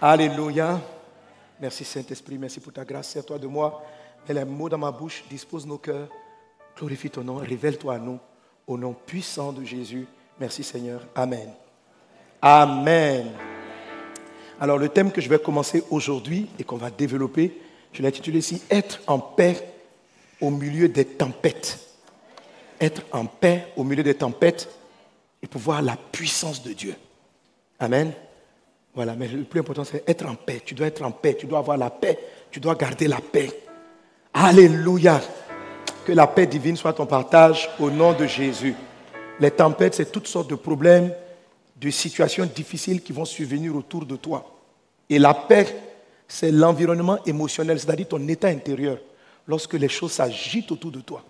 Alléluia. Merci Saint-Esprit, merci pour ta grâce. à toi de moi. Mets les mots dans ma bouche, dispose nos cœurs. Glorifie ton nom, révèle-toi à nous. Au nom puissant de Jésus. Merci Seigneur. Amen. Amen. Alors le thème que je vais commencer aujourd'hui et qu'on va développer, je l'ai intitulé ici Être en paix au milieu des tempêtes. Être en paix au milieu des tempêtes et pouvoir la puissance de Dieu. Amen. Voilà, mais le plus important, c'est être en paix. Tu dois être en paix, tu dois avoir la paix, tu dois garder la paix. Alléluia. Que la paix divine soit ton partage au nom de Jésus. Les tempêtes, c'est toutes sortes de problèmes, de situations difficiles qui vont survenir autour de toi. Et la paix, c'est l'environnement émotionnel, c'est-à-dire ton état intérieur, lorsque les choses s'agitent autour de toi.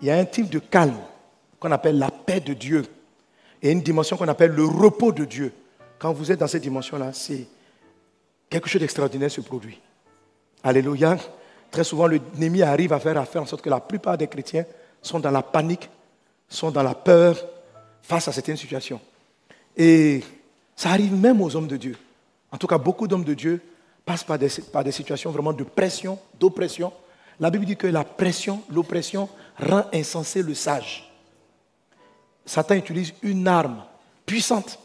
Il y a un type de calme qu'on appelle la paix de Dieu et une dimension qu'on appelle le repos de Dieu. Quand vous êtes dans cette dimension-là, c'est quelque chose d'extraordinaire se produit. Alléluia. Très souvent, l'ennemi arrive à faire, en sorte que la plupart des chrétiens sont dans la panique, sont dans la peur face à certaines situations. Et ça arrive même aux hommes de Dieu. En tout cas, beaucoup d'hommes de Dieu passent par des situations vraiment de pression, d'oppression. La Bible dit que la pression, l'oppression rend insensé le sage. Satan utilise une arme puissante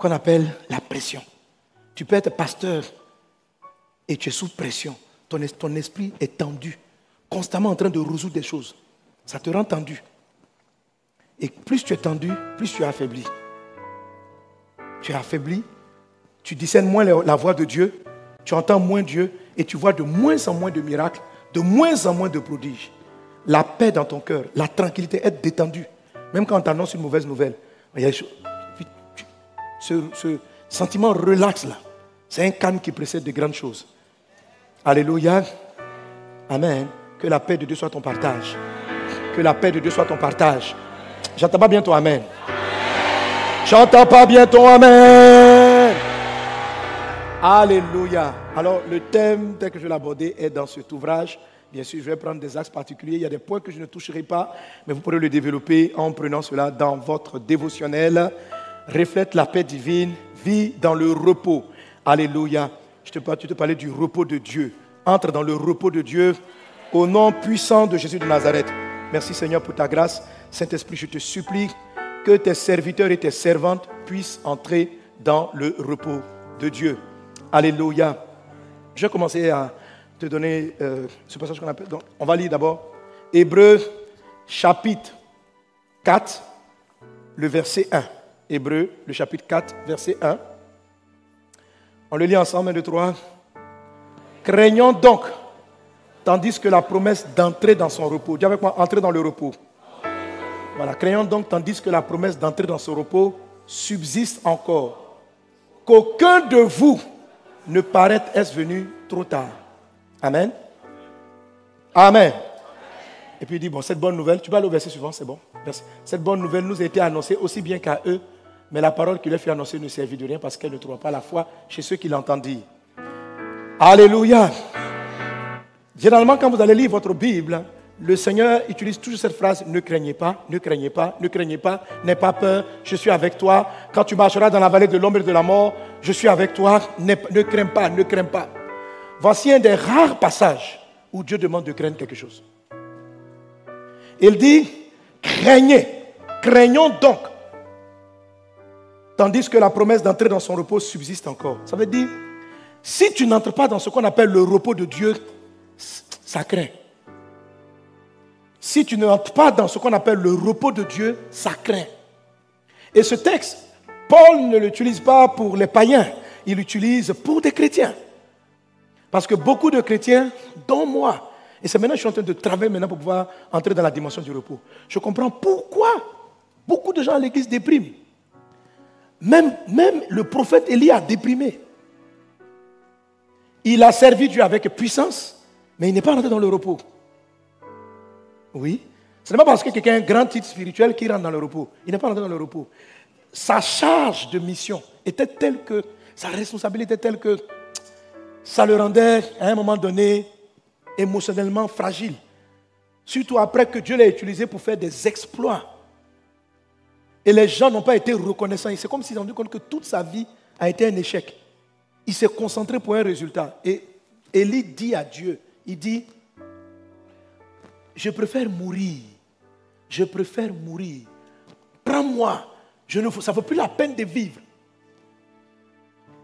qu'on appelle la pression. Tu peux être pasteur et tu es sous pression. Ton, esprit est tendu, constamment en train de résoudre des choses. Ça te rend tendu. Et plus tu es tendu, plus tu es affaibli. Tu es affaibli, tu discernes moins la voix de Dieu, tu entends moins Dieu et tu vois de moins en moins de miracles, de moins en moins de prodiges. La paix dans ton cœur, la tranquillité, être détendu. Même quand on t'annonce une mauvaise nouvelle, ce, sentiment relax là, c'est un calme qui précède de grandes choses. Alléluia. Amen. Que la paix de Dieu soit ton partage. Que la paix de Dieu soit ton partage. J'entends pas bien ton Amen. J'entends pas bien ton Amen. Alléluia. Alors, le thème tel que je l'ai abordé est dans cet ouvrage. Bien sûr, je vais prendre des axes particuliers. Il y a des points que je ne toucherai pas, mais vous pourrez le développer en prenant cela dans votre dévotionnel. Reflète la paix divine, vis dans le repos. Alléluia. Je te, tu te parlais du repos de Dieu. Entre dans le repos de Dieu au nom puissant de Jésus de Nazareth. Merci Seigneur pour ta grâce. Saint-Esprit, je te supplie que tes serviteurs et tes servantes puissent entrer dans le repos de Dieu. Alléluia. Je vais commencer à te donner euh, ce passage qu'on appelle. Donc, on va lire d'abord Hébreu chapitre 4, le verset 1. Hébreu, le chapitre 4, verset 1. On le lit ensemble, 1, 2, 3. Craignons donc, tandis que la promesse d'entrer dans son repos. Dis avec moi, entrer dans le repos. Voilà, craignons donc, tandis que la promesse d'entrer dans son repos subsiste encore. Qu'aucun de vous ne paraît être venu trop tard. Amen. Amen. Et puis il dit, bon, cette bonne nouvelle, tu vas aller au verset suivant, c'est bon. Cette bonne nouvelle nous a été annoncée aussi bien qu'à eux, mais la parole qu'il a fait annoncer ne servit de rien parce qu'elle ne trouve pas la foi chez ceux qui l'entendent dire. Alléluia. Généralement, quand vous allez lire votre Bible, le Seigneur utilise toujours cette phrase ne craignez pas, ne craignez pas, ne craignez pas, n'aie pas peur, je suis avec toi. Quand tu marcheras dans la vallée de l'ombre et de la mort, je suis avec toi, ne, ne pas, ne crains pas. Voici un des rares passages où Dieu demande de craindre quelque chose. Il dit craignez, craignons donc. Tandis que la promesse d'entrer dans son repos subsiste encore. Ça veut dire, si tu n'entres pas dans ce qu'on appelle le repos de Dieu, ça craint. Si tu n'entres pas dans ce qu'on appelle le repos de Dieu, ça craint. Et ce texte, Paul ne l'utilise pas pour les païens, il l'utilise pour des chrétiens. Parce que beaucoup de chrétiens, dont moi, et c'est maintenant que je suis en train de travailler maintenant pour pouvoir entrer dans la dimension du repos. Je comprends pourquoi beaucoup de gens à l'église dépriment. Même, le prophète Élie a déprimé. Il a servi Dieu avec puissance, mais il n'est pas rentré dans le repos. Oui. Ce n'est pas parce que quelqu'un a un grand titre spirituel qu'il rentre dans le repos. Il n'est pas rentré dans le repos. Sa charge de mission était telle que, sa responsabilité était telle que ça le rendait à un moment donné émotionnellement fragile. Surtout après que Dieu l'a utilisé pour faire des exploits. Et les gens n'ont pas été reconnaissants. C'est comme s'ils ont rendu compte que toute sa vie a été un échec. Il s'est concentré pour un résultat. Et Élie dit à Dieu, il dit, je préfère mourir. Je préfère mourir. Prends-moi. Ça ne vaut plus la peine de vivre.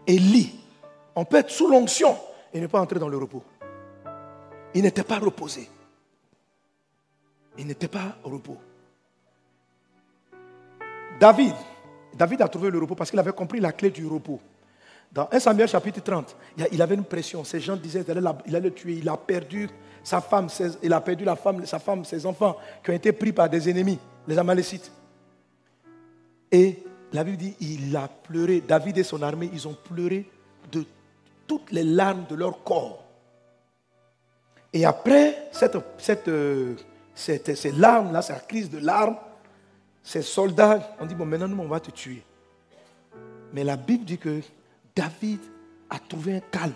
Élie, on peut être sous l'onction et ne pas entrer dans le repos. Il n'était pas reposé. Il n'était pas au repos. David, David a trouvé le repos parce qu'il avait compris la clé du repos. Dans 1 Samuel chapitre 30, il avait une pression. Ces gens disaient qu'il allait le tuer. Il a perdu sa femme, il a perdu la femme, sa femme, ses enfants qui ont été pris par des ennemis, les Amalécites. Et la Bible dit, il a pleuré. David et son armée, ils ont pleuré de toutes les larmes de leur corps. Et après cette, cette, euh, cette, ces larmes-là, cette crise de larmes, ces soldats ont dit, bon, maintenant, nous, on va te tuer. Mais la Bible dit que David a trouvé un calme.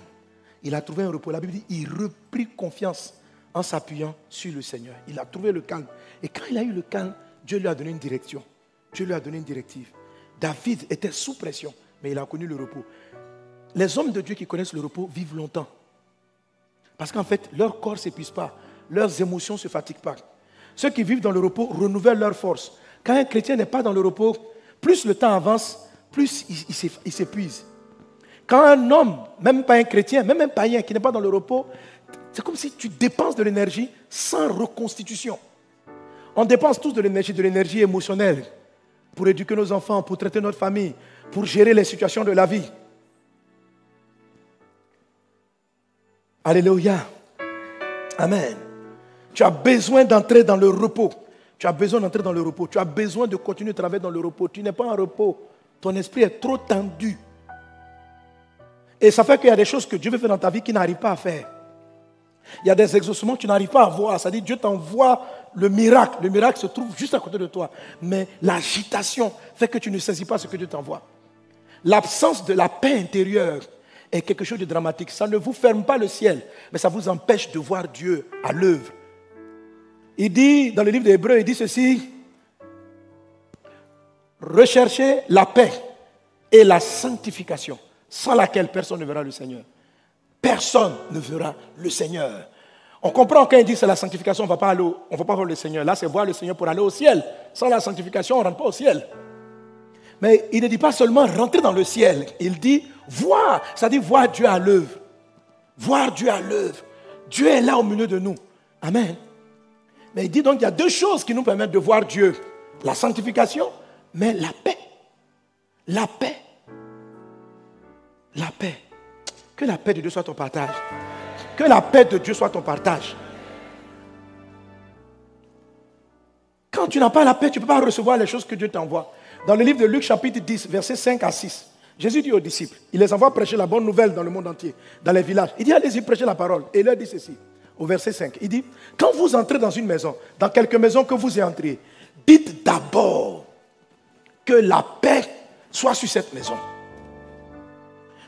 Il a trouvé un repos. La Bible dit, il reprit confiance en s'appuyant sur le Seigneur. Il a trouvé le calme. Et quand il a eu le calme, Dieu lui a donné une direction. Dieu lui a donné une directive. David était sous pression, mais il a connu le repos. Les hommes de Dieu qui connaissent le repos vivent longtemps. Parce qu'en fait, leur corps ne s'épuise pas, leurs émotions ne se fatiguent pas. Ceux qui vivent dans le repos renouvellent leur force. Quand un chrétien n'est pas dans le repos, plus le temps avance, plus il, s'épuise. Quand un homme, même pas un chrétien, même un païen qui n'est pas dans le repos, c'est comme si tu dépenses de l'énergie sans reconstitution. On dépense tous de l'énergie, de l'énergie émotionnelle pour éduquer nos enfants, pour traiter notre famille, pour gérer les situations de la vie. Alléluia. Amen. Tu as besoin d'entrer dans le repos. Tu as besoin d'entrer dans le repos. Tu as besoin de continuer de travailler dans le repos. Tu n'es pas en repos. Ton esprit est trop tendu. Et ça fait qu'il y a des choses que Dieu veut faire dans ta vie qui n'arrive pas à faire. Il y a des exaucements que tu n'arrives pas à voir. C'est-à-dire Dieu t'envoie le miracle. Le miracle se trouve juste à côté de toi. Mais l'agitation fait que tu ne saisis pas ce que Dieu t'envoie. L'absence de la paix intérieure est quelque chose de dramatique. Ça ne vous ferme pas le ciel, mais ça vous empêche de voir Dieu à l'œuvre. Il dit, dans le livre d'Hébreu, il dit ceci, recherchez la paix et la sanctification, sans laquelle personne ne verra le Seigneur. Personne ne verra le Seigneur. On comprend quand il dit c'est la sanctification, on ne va pas va pas voir le Seigneur. Là, c'est voir le Seigneur pour aller au ciel. Sans la sanctification, on ne rentre pas au ciel. Mais il ne dit pas seulement rentrer dans le ciel. Il dit voir, c'est-à-dire voir Dieu à l'œuvre. Voir Dieu à l'œuvre. Dieu est là au milieu de nous. Amen. Mais il dit donc qu'il y a deux choses qui nous permettent de voir Dieu. La sanctification, mais la paix. La paix. La paix. Que la paix de Dieu soit ton partage. Que la paix de Dieu soit ton partage. Quand tu n'as pas la paix, tu ne peux pas recevoir les choses que Dieu t'envoie. Dans le livre de Luc chapitre 10, versets 5 à 6, Jésus dit aux disciples, il les envoie prêcher la bonne nouvelle dans le monde entier, dans les villages. Il dit, allez-y prêcher la parole. Et il leur dit ceci, au verset 5. Il dit, quand vous entrez dans une maison, dans quelque maison que vous y entrez, dites d'abord que la paix soit sur cette maison.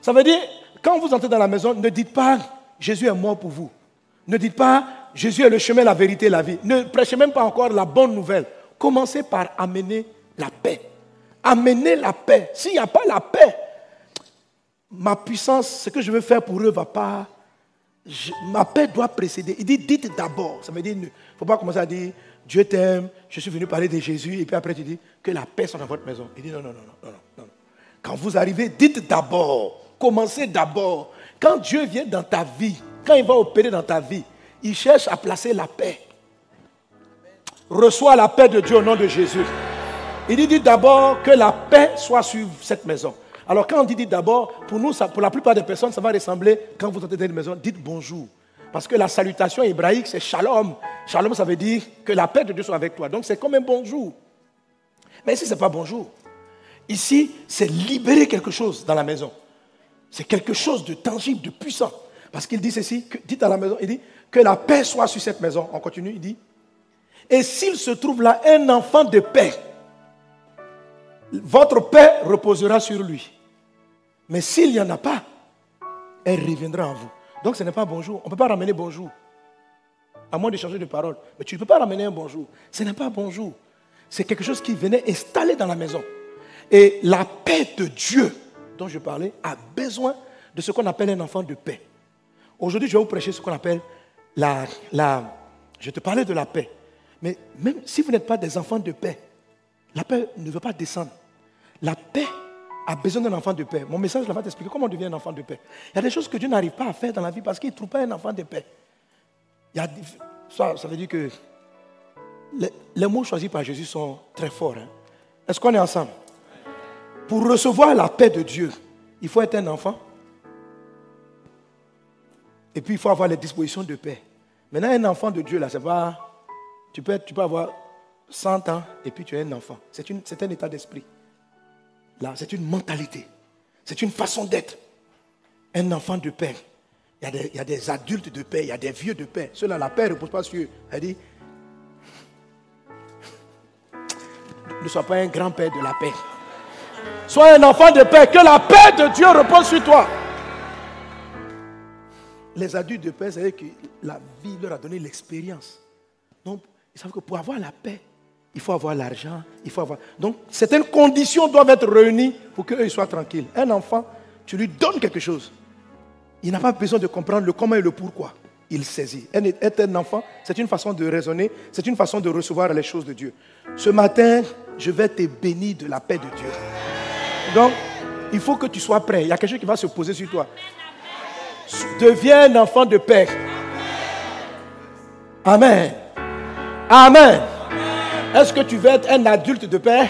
Ça veut dire, quand vous entrez dans la maison, ne dites pas Jésus est mort pour vous. Ne dites pas Jésus est le chemin, la vérité, la vie. Ne prêchez même pas encore la bonne nouvelle. Commencez par amener la paix. Amenez la paix. S'il n'y a pas la paix, ma puissance, ce que je veux faire pour eux ne va pas. Ma paix doit précéder. Il dit dites d'abord. Ça veut dire, il ne faut pas commencer à dire Dieu t'aime, je suis venu parler de Jésus, et puis après tu dis que la paix soit dans votre maison. Il dit non, non, non, non, non, non. Quand vous arrivez, dites d'abord. Commencez d'abord. Quand Dieu vient dans ta vie, quand il va opérer dans ta vie, il cherche à placer la paix. Reçois la paix de Dieu au nom de Jésus. Il dit, d'abord que la paix soit sur cette maison. Alors quand on dit, d'abord, pour nous, pour la plupart des personnes, ça va ressembler, quand vous entrez dans une maison, dites bonjour. Parce que la salutation hébraïque, c'est shalom. Shalom, ça veut dire que la paix de Dieu soit avec toi. Donc c'est comme un bonjour. Mais ici, ce n'est pas bonjour. Ici, c'est libérer quelque chose dans la maison. C'est quelque chose de tangible, de puissant. Parce qu'il dit ceci, dites à la maison, il dit que la paix soit sur cette maison. On continue, il dit. Et s'il se trouve là un enfant de paix, votre paix reposera sur lui. Mais s'il n'y en a pas, elle reviendra en vous. Donc ce n'est pas bonjour. On ne peut pas ramener bonjour. À moins de changer de parole. Mais tu ne peux pas ramener un bonjour. Ce n'est pas bonjour. c'est quelque chose qui venait installer dans la maison. Et la paix de Dieu dont je parlais a besoin de ce qu'on appelle un enfant de paix. Aujourd'hui, je vais vous prêcher ce qu'on appelle la, la... Je te parlais de la paix. Mais même si vous n'êtes pas des enfants de paix, la paix ne veut pas descendre. La paix a besoin d'un enfant de paix. Mon message va t'expliquer comment on devient un enfant de paix. Il y a des choses que Dieu n'arrive pas à faire dans la vie parce qu'il ne trouve pas un enfant de paix. Ça veut dire que les, mots choisis par Jésus sont très forts. Hein. Est-ce qu'on est ensemble? Pour recevoir la paix de Dieu, il faut être un enfant. Et puis il faut avoir les dispositions de paix. Maintenant, un enfant de Dieu, là, c'est pas. Tu peux, tu peux avoir 100 ans et puis tu es un enfant. C'est un état d'esprit. Là, c'est une mentalité. C'est une façon d'être. Un enfant de paix. Il y, a des, adultes de paix, il y a des vieux de paix. Ceux-là, la paix ne repose pas sur eux. Elle dit Ne sois pas un grand-père de la paix. Sois un enfant de paix. Que la paix de Dieu repose sur toi. Les adultes de paix, c'est que la vie leur a donné l'expérience. Donc, ils savent que pour avoir la paix, il faut avoir l'argent, il faut avoir. Donc, certaines conditions doivent être réunies pour qu'eux soient tranquilles. Un enfant, tu lui donnes quelque chose. Il n'a pas besoin de comprendre le comment et le pourquoi. Il saisit. Être un enfant, c'est une façon de raisonner, c'est une façon de recevoir les choses de Dieu. Ce matin, je vais te bénir de la paix de Dieu. Donc, il faut que tu sois prêt. Il y a quelque chose qui va se poser sur toi. Deviens un enfant de paix. Amen. Amen. Est-ce que tu veux être un adulte de paix?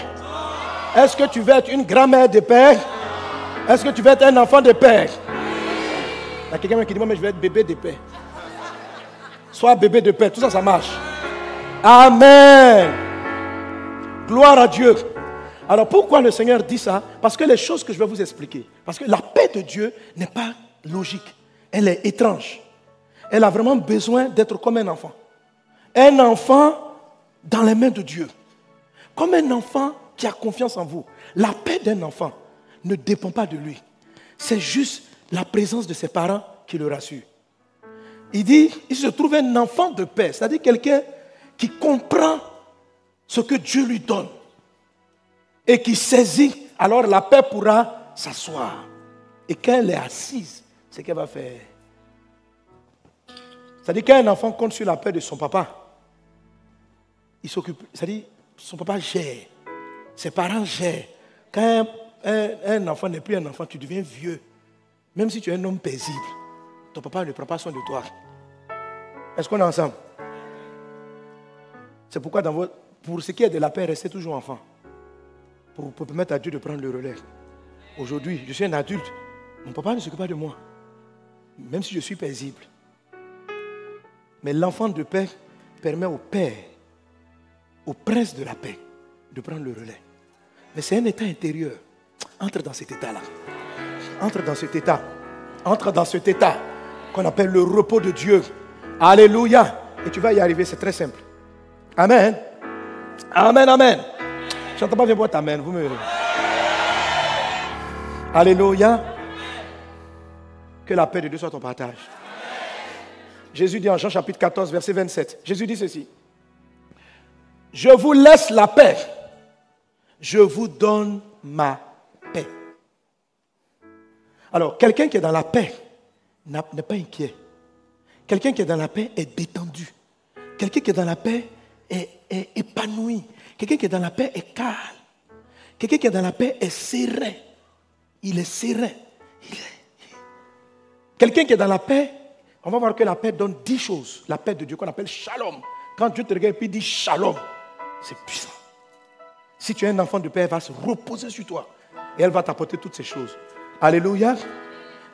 Est-ce que tu veux être une grand-mère de paix? Est-ce que tu veux être un enfant de paix? Il y a quelqu'un qui dit, moi, mais je vais être bébé de paix. Sois bébé de paix. Tout ça, ça marche. Amen. Gloire à Dieu. Alors pourquoi le Seigneur dit ça? Parce que les choses que je vais vous expliquer, parce que la paix de Dieu n'est pas logique, elle est étrange. Elle a vraiment besoin d'être comme un enfant. Un enfant dans les mains de Dieu. Comme un enfant qui a confiance en vous. La paix d'un enfant ne dépend pas de lui. C'est juste la présence de ses parents qui le rassure. Il dit, il se trouve un enfant de paix, c'est-à-dire quelqu'un qui comprend ce que Dieu lui donne et qui saisit, alors la paix pourra s'asseoir. Et quand elle est assise, c'est qu'elle va faire? C'est-à-dire qu'un enfant compte sur la paix de son papa, il s'occupe, c'est-à-dire, son papa gère, ses parents gèrent. Quand un, enfant n'est plus un enfant, tu deviens vieux. Même si tu es un homme paisible, ton papa ne prend pas soin de toi. Est-ce qu'on est ensemble? C'est pourquoi pour ce qui est de la paix, restez toujours enfant. Pour, pour permettre à Dieu de prendre le relais. Aujourd'hui, je suis un adulte. Mon papa ne s'occupe pas de moi. Même si je suis paisible. Mais l'enfant de paix permet au père au prince de la paix de prendre le relais. Mais c'est un état intérieur. Entre dans cet état-là. Entre dans cet état. Entre dans cet état qu'on appelle le repos de Dieu. Alléluia. Et tu vas y arriver, c'est très simple. Amen. Amen, amen. Je n'entends pas bien votre amen. Vous me... Alléluia. Que la paix de Dieu soit ton partage. Jésus dit en Jean chapitre 14, verset 27. Jésus dit ceci. Je vous laisse la paix. Je vous donne ma paix. Alors, quelqu'un qui est dans la paix n'est pas inquiet. Quelqu'un qui est dans la paix est détendu. Quelqu'un qui est dans la paix est, épanoui. Quelqu'un qui est dans la paix est calme. Quelqu'un qui est dans la paix est serein. Il est serein. Quelqu'un qui est dans la paix, on va voir que la paix donne dix choses. La paix de Dieu qu'on appelle shalom. Quand Dieu te regarde et dit shalom, c'est puissant. Si tu es un enfant de paix, elle va se reposer sur toi. Et elle va t'apporter toutes ces choses. Alléluia.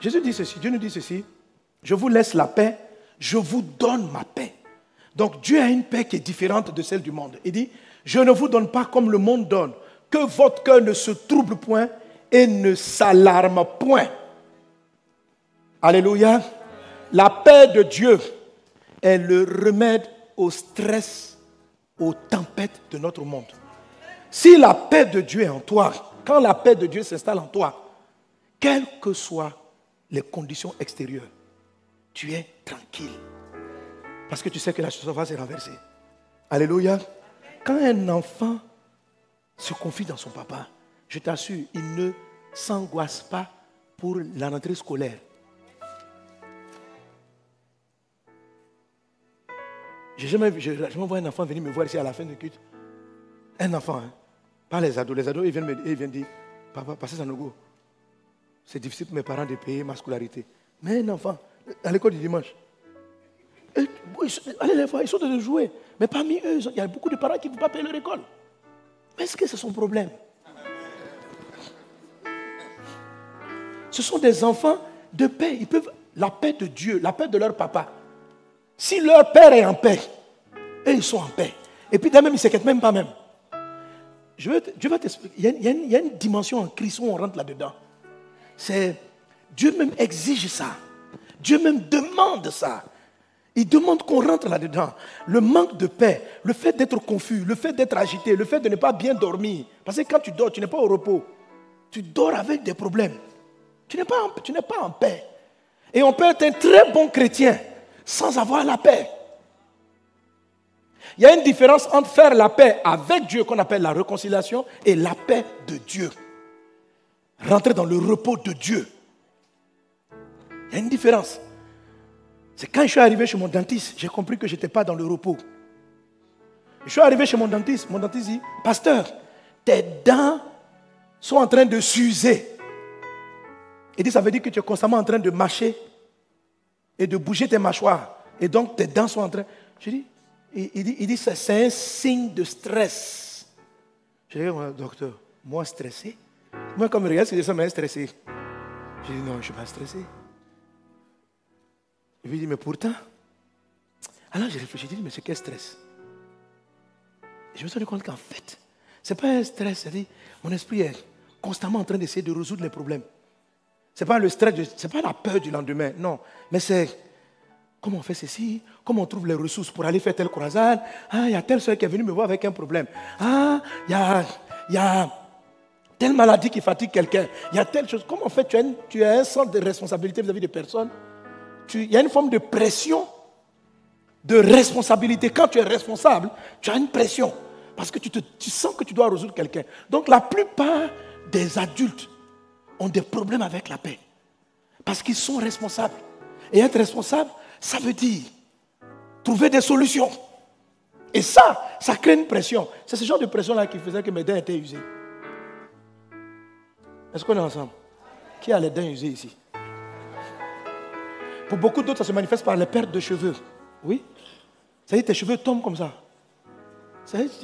Jésus dit ceci, Dieu nous dit ceci. Je vous laisse la paix, je vous donne ma paix. Donc Dieu a une paix qui est différente de celle du monde. Il dit, je ne vous donne pas comme le monde donne. Que votre cœur ne se trouble point et ne s'alarme point. Alléluia. La paix de Dieu est le remède au stress aux tempêtes de notre monde. Si la paix de Dieu est en toi, quand la paix de Dieu s'installe en toi, quelles que soient les conditions extérieures, tu es tranquille. Parce que tu sais que la chose va se renverser. Alléluia. Quand un enfant se confie dans son papa, je t'assure, il ne s'angoisse pas pour la rentrée scolaire. J'ai jamais, vu, jamais vu un enfant venir me voir ici à la fin du culte. Un enfant, hein. pas les ados. Les ados, ils viennent, me, ils viennent dire Papa, passez Sanogo. C'est difficile pour mes parents de payer ma scolarité. Mais un enfant, à l'école du dimanche, allez les voir, ils sont de jouer. Mais parmi eux, il y a beaucoup de parents qui ne peuvent pas payer leur école. Mais est-ce que c'est son problème? Ce sont des enfants de paix. Ils peuvent la paix de Dieu, la paix de leur papa. Si leur père est en paix, et ils sont en paix. Et puis même, ils ne s'inquiètent même pas même. Je va t'expliquer. Il, y a une dimension en Christ où on rentre là-dedans. C'est Dieu même exige ça. Dieu même demande ça. Il demande qu'on rentre là-dedans. Le manque de paix, le fait d'être confus, le fait d'être agité, le fait de ne pas bien dormir. Parce que quand tu dors, tu n'es pas au repos. Tu dors avec des problèmes. Tu n'es pas, tu n'es pas en paix. Et on peut être un très bon chrétien sans avoir la paix. Il y a une différence entre faire la paix avec Dieu, qu'on appelle la réconciliation, et la paix de Dieu. Rentrer dans le repos de Dieu. Il y a une différence. C'est quand je suis arrivé chez mon dentiste, j'ai compris que je n'étais pas dans le repos. Je suis arrivé chez mon dentiste, mon dentiste dit, pasteur, tes dents sont en train de s'user. Il dit, ça veut dire que tu es constamment en train de mâcher et de bouger tes mâchoires. Et donc tes dents sont en train... Je dis, il, dit, il dit c'est un signe de stress. Je dis, docteur, moi stressé? Moi, comme il regarde, c'est ça, mais stressé. Je dis, non, je ne suis pas stressé. Il lui dit, mais pourtant. Alors j'ai réfléchi, j'ai dit, mais c'est quel stress? Je me suis rendu compte qu'en fait, ce n'est pas un stress, c'est-à-dire, mon esprit est constamment en train d'essayer de résoudre les problèmes. Ce n'est pas le stress, ce n'est pas la peur du lendemain, non. Mais c'est comment on fait ceci, comment on trouve les ressources pour aller faire telle croisade? Ah, il y a telle soeur qui est venue me voir avec un problème. Ah, il y a, y a telle maladie qui fatigue quelqu'un. Il y a telle chose. Comment on fait? Tu as, tu as un sens de responsabilité vis-à-vis des personnes il y a une forme de pression, de responsabilité. Quand tu es responsable, tu as une pression. Parce que tu, tu sens que tu dois résoudre quelqu'un. Donc la plupart des adultes ont des problèmes avec la paix. Parce qu'ils sont responsables. Et être responsable, ça veut dire trouver des solutions. Et ça, ça crée une pression. C'est ce genre de pression-là qui faisait que mes dents étaient usées. Est-ce qu'on est ensemble? Qui a les dents usées ici? Pour beaucoup d'autres, ça se manifeste par les pertes de cheveux. Oui. Est, tes cheveux tombent comme ça. Est,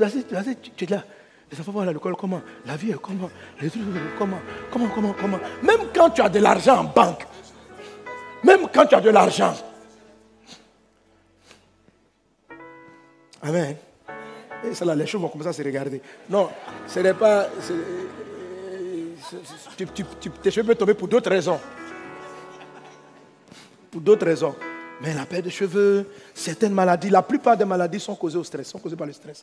tu es là. Les enfants vont à l'école, comment? La vie est comment? Les trucs, comment? Comment, comment, comment? Même quand tu as de l'argent en banque, même quand tu as de l'argent. Amen. Et ça là, les choses vont commencer à se regarder. Non, ce n'est pas. tes cheveux peuvent tomber pour d'autres raisons pour d'autres raisons. Mais la perte de cheveux, certaines maladies, la plupart des maladies sont causées au stress, sont causées par le stress.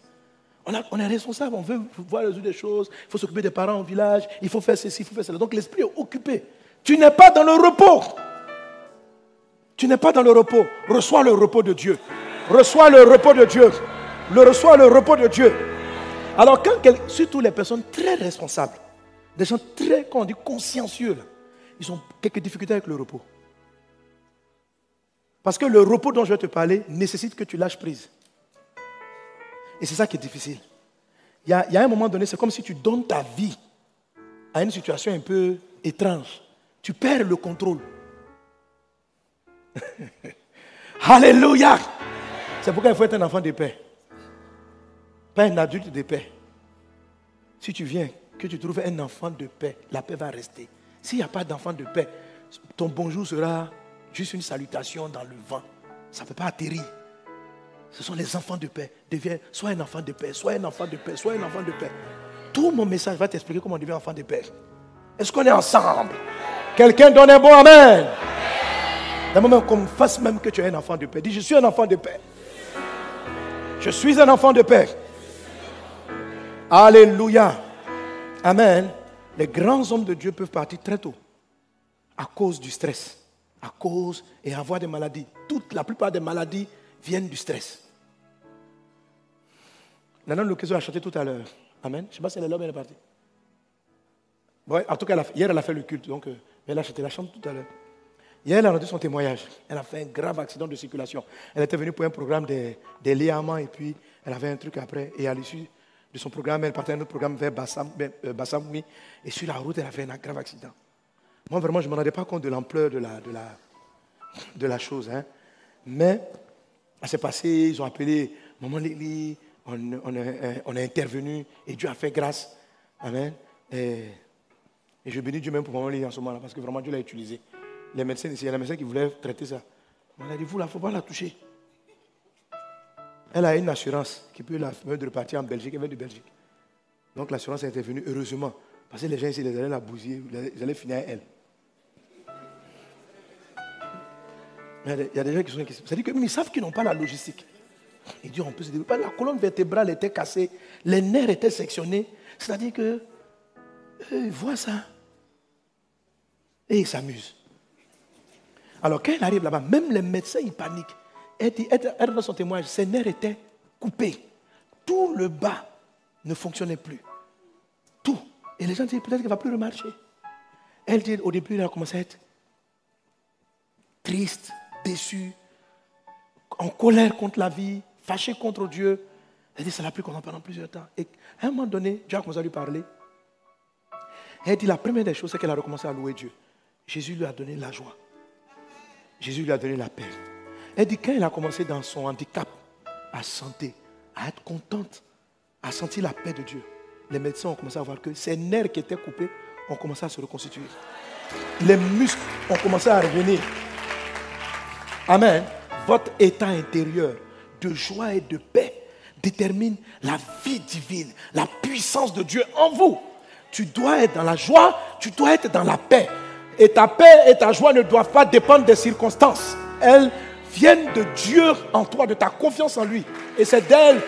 On, est responsable, on veut voir résoudre des choses, il faut s'occuper des parents au village, il faut faire ceci, il faut faire cela. Donc l'esprit est occupé. Tu n'es pas dans le repos. Tu n'es pas dans le repos. Reçois le repos de Dieu. Reçois le repos de Dieu. Le reçois le repos de Dieu. Alors, quand surtout les personnes très responsables, des gens très, comment on consciencieux, ils ont quelques difficultés avec le repos. Parce que le repos dont je vais te parler nécessite que tu lâches prise. Et c'est ça qui est difficile. Il y, a, un moment donné, c'est comme si tu donnes ta vie à une situation un peu étrange. Tu perds le contrôle. Alléluia. C'est pourquoi il faut être un enfant de paix. Pas un adulte de paix. Si tu viens, que tu trouves un enfant de paix, la paix va rester. S'il n'y a pas d'enfant de paix, ton bonjour sera juste une salutation dans le vent. Ça ne peut pas atterrir. Ce sont les enfants de paix. Deviens, sois un enfant de paix, sois un enfant de paix, sois un enfant de paix. Tout mon message va t'expliquer comment on devient enfant de paix. Est-ce qu'on est ensemble? Quelqu'un donne un bon Amen. D'un moment qu'on fasse même que tu es un enfant de paix. Dis, je suis un enfant de paix. Je suis un enfant de paix. Alléluia. Amen. Les grands hommes de Dieu peuvent partir très tôt à cause du stress à cause et avoir des maladies. Toute, la plupart des maladies viennent du stress. Nana Lukezo a chanté tout à l'heure. Amen. Je ne sais pas si elle est là, mais elle est partie. en tout cas, hier, elle a fait le culte. Donc, euh, elle a chanté la chante tout à l'heure. Hier, elle a rendu son témoignage. Elle a fait un grave accident de circulation. Elle était venue pour un programme des, des et puis elle avait un truc après. Et à l'issue de son programme, elle partait à un autre programme vers Bassam, euh, Bassamoui. Et sur la route, elle a fait un grave accident. Moi, vraiment, je ne me rendais pas compte de l'ampleur de la, de, la, de la chose. Hein. Mais, ça s'est passé, ils ont appelé Maman Lili, on, a, on, a, intervenu et Dieu a fait grâce. Amen. Et, je bénis Dieu même pour Maman Lili en ce moment-là, parce que vraiment Dieu l'a utilisé. Les médecins il y a les médecins qui voulaient traiter ça. On a dit, vous, là, il ne faut pas la toucher. Elle a une assurance qui peut la permettre de repartir en Belgique. Elle vient de Belgique. Donc l'assurance est intervenue, heureusement. Parce que les gens ici, ils allaient la bousiller, ils allaient finir à elle. Il y a des gens qui sont inquiets. C'est-à-dire qu'ils savent qu'ils n'ont pas la logistique. Ils disent, on peut se développer. La colonne vertébrale était cassée, les nerfs étaient sectionnés. C'est-à-dire que, ils voient ça. Et ils s'amusent. Alors quand elle arrive là-bas, même les médecins, ils paniquent. Elle dit, elle, son témoignage, ses nerfs étaient coupés. Tout le bas ne fonctionnait plus. Tout. Et les gens disent, peut-être qu'elle ne va plus remarcher. Elle dit, au début, elle a commencé à être triste, déçue, en colère contre la vie, fâchée contre Dieu. Elle dit, ça l'a pris pendant plusieurs temps. Et à un moment donné, Dieu a commencé à lui parler. Elle dit, la première des choses, c'est qu'elle a recommencé à louer Dieu. Jésus lui a donné la joie. Jésus lui a donné la paix. Elle dit, quand elle a commencé dans son handicap à santé, à être contente, à sentir la paix de Dieu, les médecins ont commencé à voir que ses nerfs qui étaient coupés ont commencé à se reconstituer. Les muscles ont commencé à revenir. Amen. Votre état intérieur de joie et de paix détermine la vie divine, la puissance de Dieu en vous. Tu dois être dans la joie, tu dois être dans la paix. Et ta paix et ta joie ne doivent pas dépendre des circonstances. Elles viennent de Dieu en toi, de ta confiance en lui. Et c'est d'elle,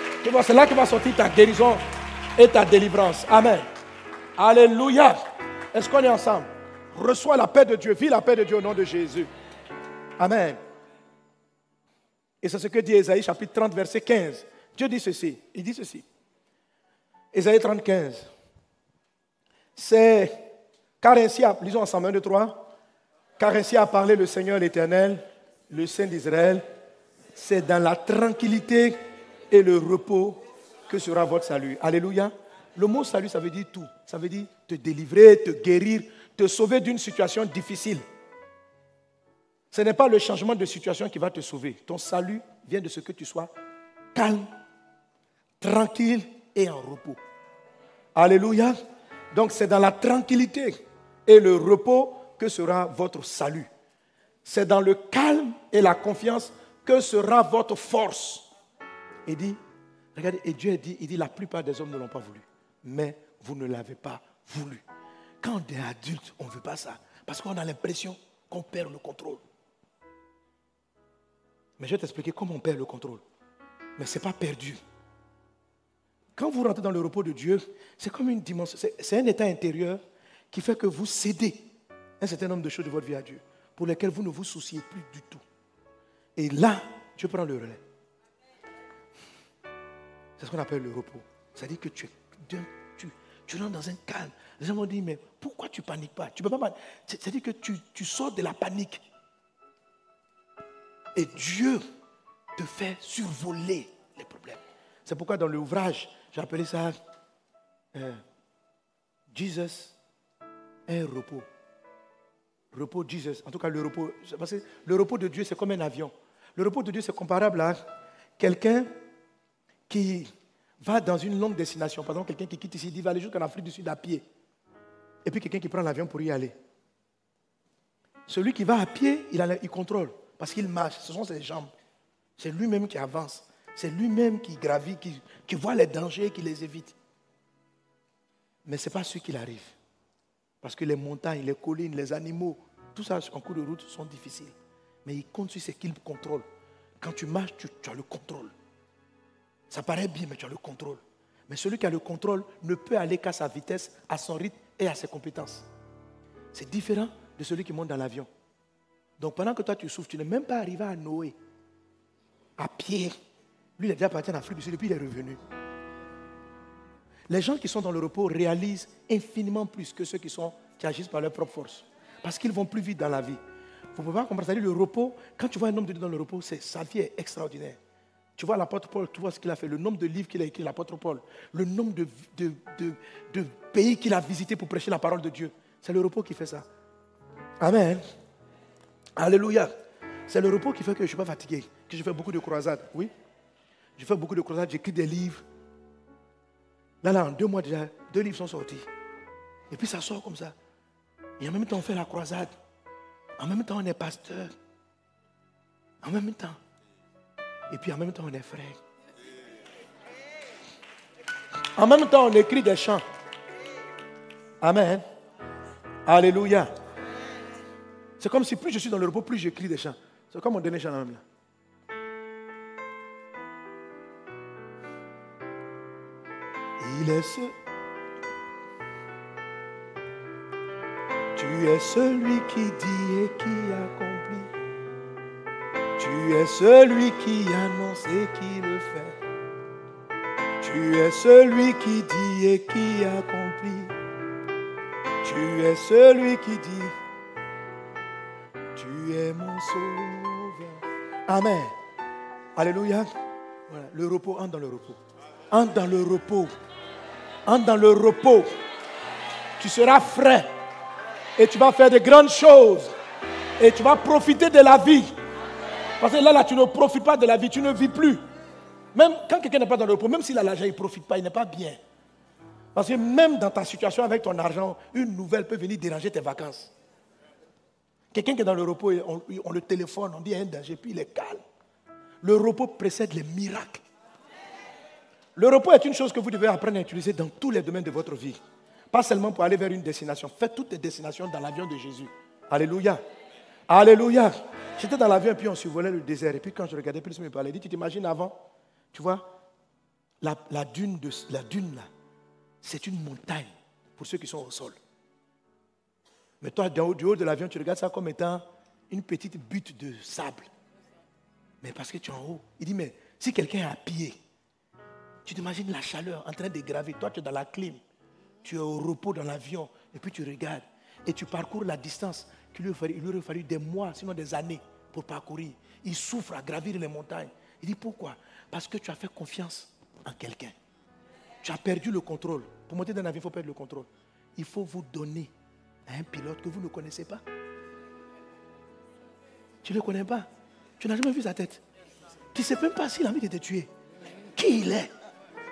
c'est là que va sortir ta guérison et ta délivrance. Amen. Alléluia. Est-ce qu'on est ensemble? Reçois la paix de Dieu, vis la paix de Dieu au nom de Jésus. Amen. Et c'est ce que dit Ésaïe chapitre 30, verset 15. Dieu dit ceci. Il dit ceci. Ésaïe 30, 15. C'est car ainsi a, lisons ensemble, 1, 2, 3. Car ainsi a parlé le Seigneur l'Éternel, le Saint d'Israël. C'est dans la tranquillité et le repos que sera votre salut. Alléluia. Le mot salut, ça veut dire tout. Ça veut dire te délivrer, te guérir, te sauver d'une situation difficile. Ce n'est pas le changement de situation qui va te sauver. Ton salut vient de ce que tu sois calme, tranquille et en repos. Alléluia. Donc c'est dans la tranquillité et le repos que sera votre salut. C'est dans le calme et la confiance que sera votre force. Il dit, regardez, et Dieu dit, il dit, la plupart des hommes ne l'ont pas voulu, mais vous ne l'avez pas voulu. Quand on est adulte, on ne veut pas ça, parce qu'on a l'impression qu'on perd le contrôle. Mais je vais t'expliquer comment on perd le contrôle. Mais ce n'est pas perdu. Quand vous rentrez dans le repos de Dieu, c'est comme une dimension, c'est un état intérieur qui fait que vous cédez un certain nombre de choses de votre vie à Dieu, pour lesquelles vous ne vous souciez plus du tout. Et là, Dieu prend le relais. C'est ce qu'on appelle le repos. C'est-à-dire que tu, tu, tu rentres dans un calme. Les gens vont dire, mais pourquoi tu paniques pas? Tu peux pas C'est-à-dire que tu, tu sors de la panique. Et Dieu te fait survoler les problèmes. C'est pourquoi dans l'ouvrage, j'ai appelé ça euh, Jesus un repos. Repos Jesus. En tout cas, le repos. Parce que le repos de Dieu, c'est comme un avion. Le repos de Dieu, c'est comparable à quelqu'un qui va dans une longue destination. Par exemple, quelqu'un qui quitte ici, il va aller jusqu'en Afrique du Sud à pied. Et puis quelqu'un qui prend l'avion pour y aller. Celui qui va à pied, il, il contrôle. Parce qu'il marche. Ce sont ses jambes. C'est lui-même qui avance. C'est lui-même qui gravit, qui, voit les dangers, qui les évite. Mais ce n'est pas ce qu'il arrive. Parce que les montagnes, les collines, les animaux, tout ça en cours de route sont difficiles. Mais il compte sur ce qu'il contrôle. Quand tu marches, tu, as le contrôle. Ça paraît bien, mais tu as le contrôle. Mais celui qui a le contrôle ne peut aller qu'à sa vitesse, à son rythme et à ses compétences. C'est différent de celui qui monte dans l'avion. Donc pendant que toi tu souffres, tu n'es même pas arrivé à Noé. À pied. Lui, il est déjà parti en Afrique du Sud puis il est revenu. Les gens qui sont dans le repos réalisent infiniment plus que ceux qui, agissent par leur propre force. Parce qu'ils vont plus vite dans la vie. Vous pouvez pas comprendre. le repos, quand tu vois un homme de Dieu dans le repos, sa vie est extraordinaire. Tu vois l'apôtre Paul, tu vois ce qu'il a fait, le nombre de livres qu'il a écrit, l'apôtre Paul, le nombre de, de pays qu'il a visités pour prêcher la parole de Dieu. C'est le repos qui fait ça. Amen. Alléluia. C'est le repos qui fait que je ne suis pas fatigué, que je fais beaucoup de croisades. Oui. Je fais beaucoup de croisades, j'écris des livres. Là, là, en deux mois déjà, deux livres sont sortis. Et puis ça sort comme ça. Et en même temps, on fait la croisade. En même temps, on est pasteur. En même temps. Et puis en même temps, on est frère. En même temps, on écrit des chants. Amen. Alléluia. C'est comme si plus je suis dans le repos, plus j'écris des chants. C'est comme mon dernier chant même là. Il est ce. Tu es celui qui dit et qui accomplit. Tu es celui qui annonce et qui le fait. Tu es celui qui dit et qui accomplit. Tu es celui qui dit, sauveur. Amen. Alléluia. Le repos, entre dans le repos. Entre dans le repos. Entre dans le repos. Tu seras frais. Et tu vas faire de grandes choses. Et tu vas profiter de la vie. Parce que là, là, tu ne profites pas de la vie. Tu ne vis plus. Même quand quelqu'un n'est pas dans le repos, même s'il a l'argent, il ne profite pas, il n'est pas bien. Parce que même dans ta situation avec ton argent, une nouvelle peut venir déranger tes vacances. Quelqu'un qui est dans le repos, on, le téléphone, on dit il y a un danger, puis il est calme. Le repos précède les miracles. Le repos est une chose que vous devez apprendre à utiliser dans tous les domaines de votre vie. Pas seulement pour aller vers une destination. Faites toutes les destinations dans l'avion de Jésus. Alléluia. Alléluia. J'étais dans l'avion et puis on survolait le désert. Et puis quand je regardais, plus me parlait. dit, tu t'imagines avant, tu vois, la, dune de, la dune là, c'est une montagne pour ceux qui sont au sol. Mais toi, du haut de l'avion, tu regardes ça comme étant une petite butte de sable. Mais parce que tu es en haut. Il dit, mais si quelqu'un est à pied, tu t'imagines la chaleur en train de gravir. Toi, tu es dans la clim. Tu es au repos dans l'avion. Et puis tu regardes. Et tu parcours la distance qu'il lui, aurait fallu des mois, sinon des années pour parcourir. Il souffre à gravir les montagnes. Il dit pourquoi? Parce que tu as fait confiance en quelqu'un. Tu as perdu le contrôle. Pour monter dans un avion, il faut perdre le contrôle. Il faut vous donner un pilote que vous ne connaissez pas. Tu ne le connais pas. Tu n'as jamais vu sa tête. Tu ne sais même pas s'il a envie de te tuer. Qui il est.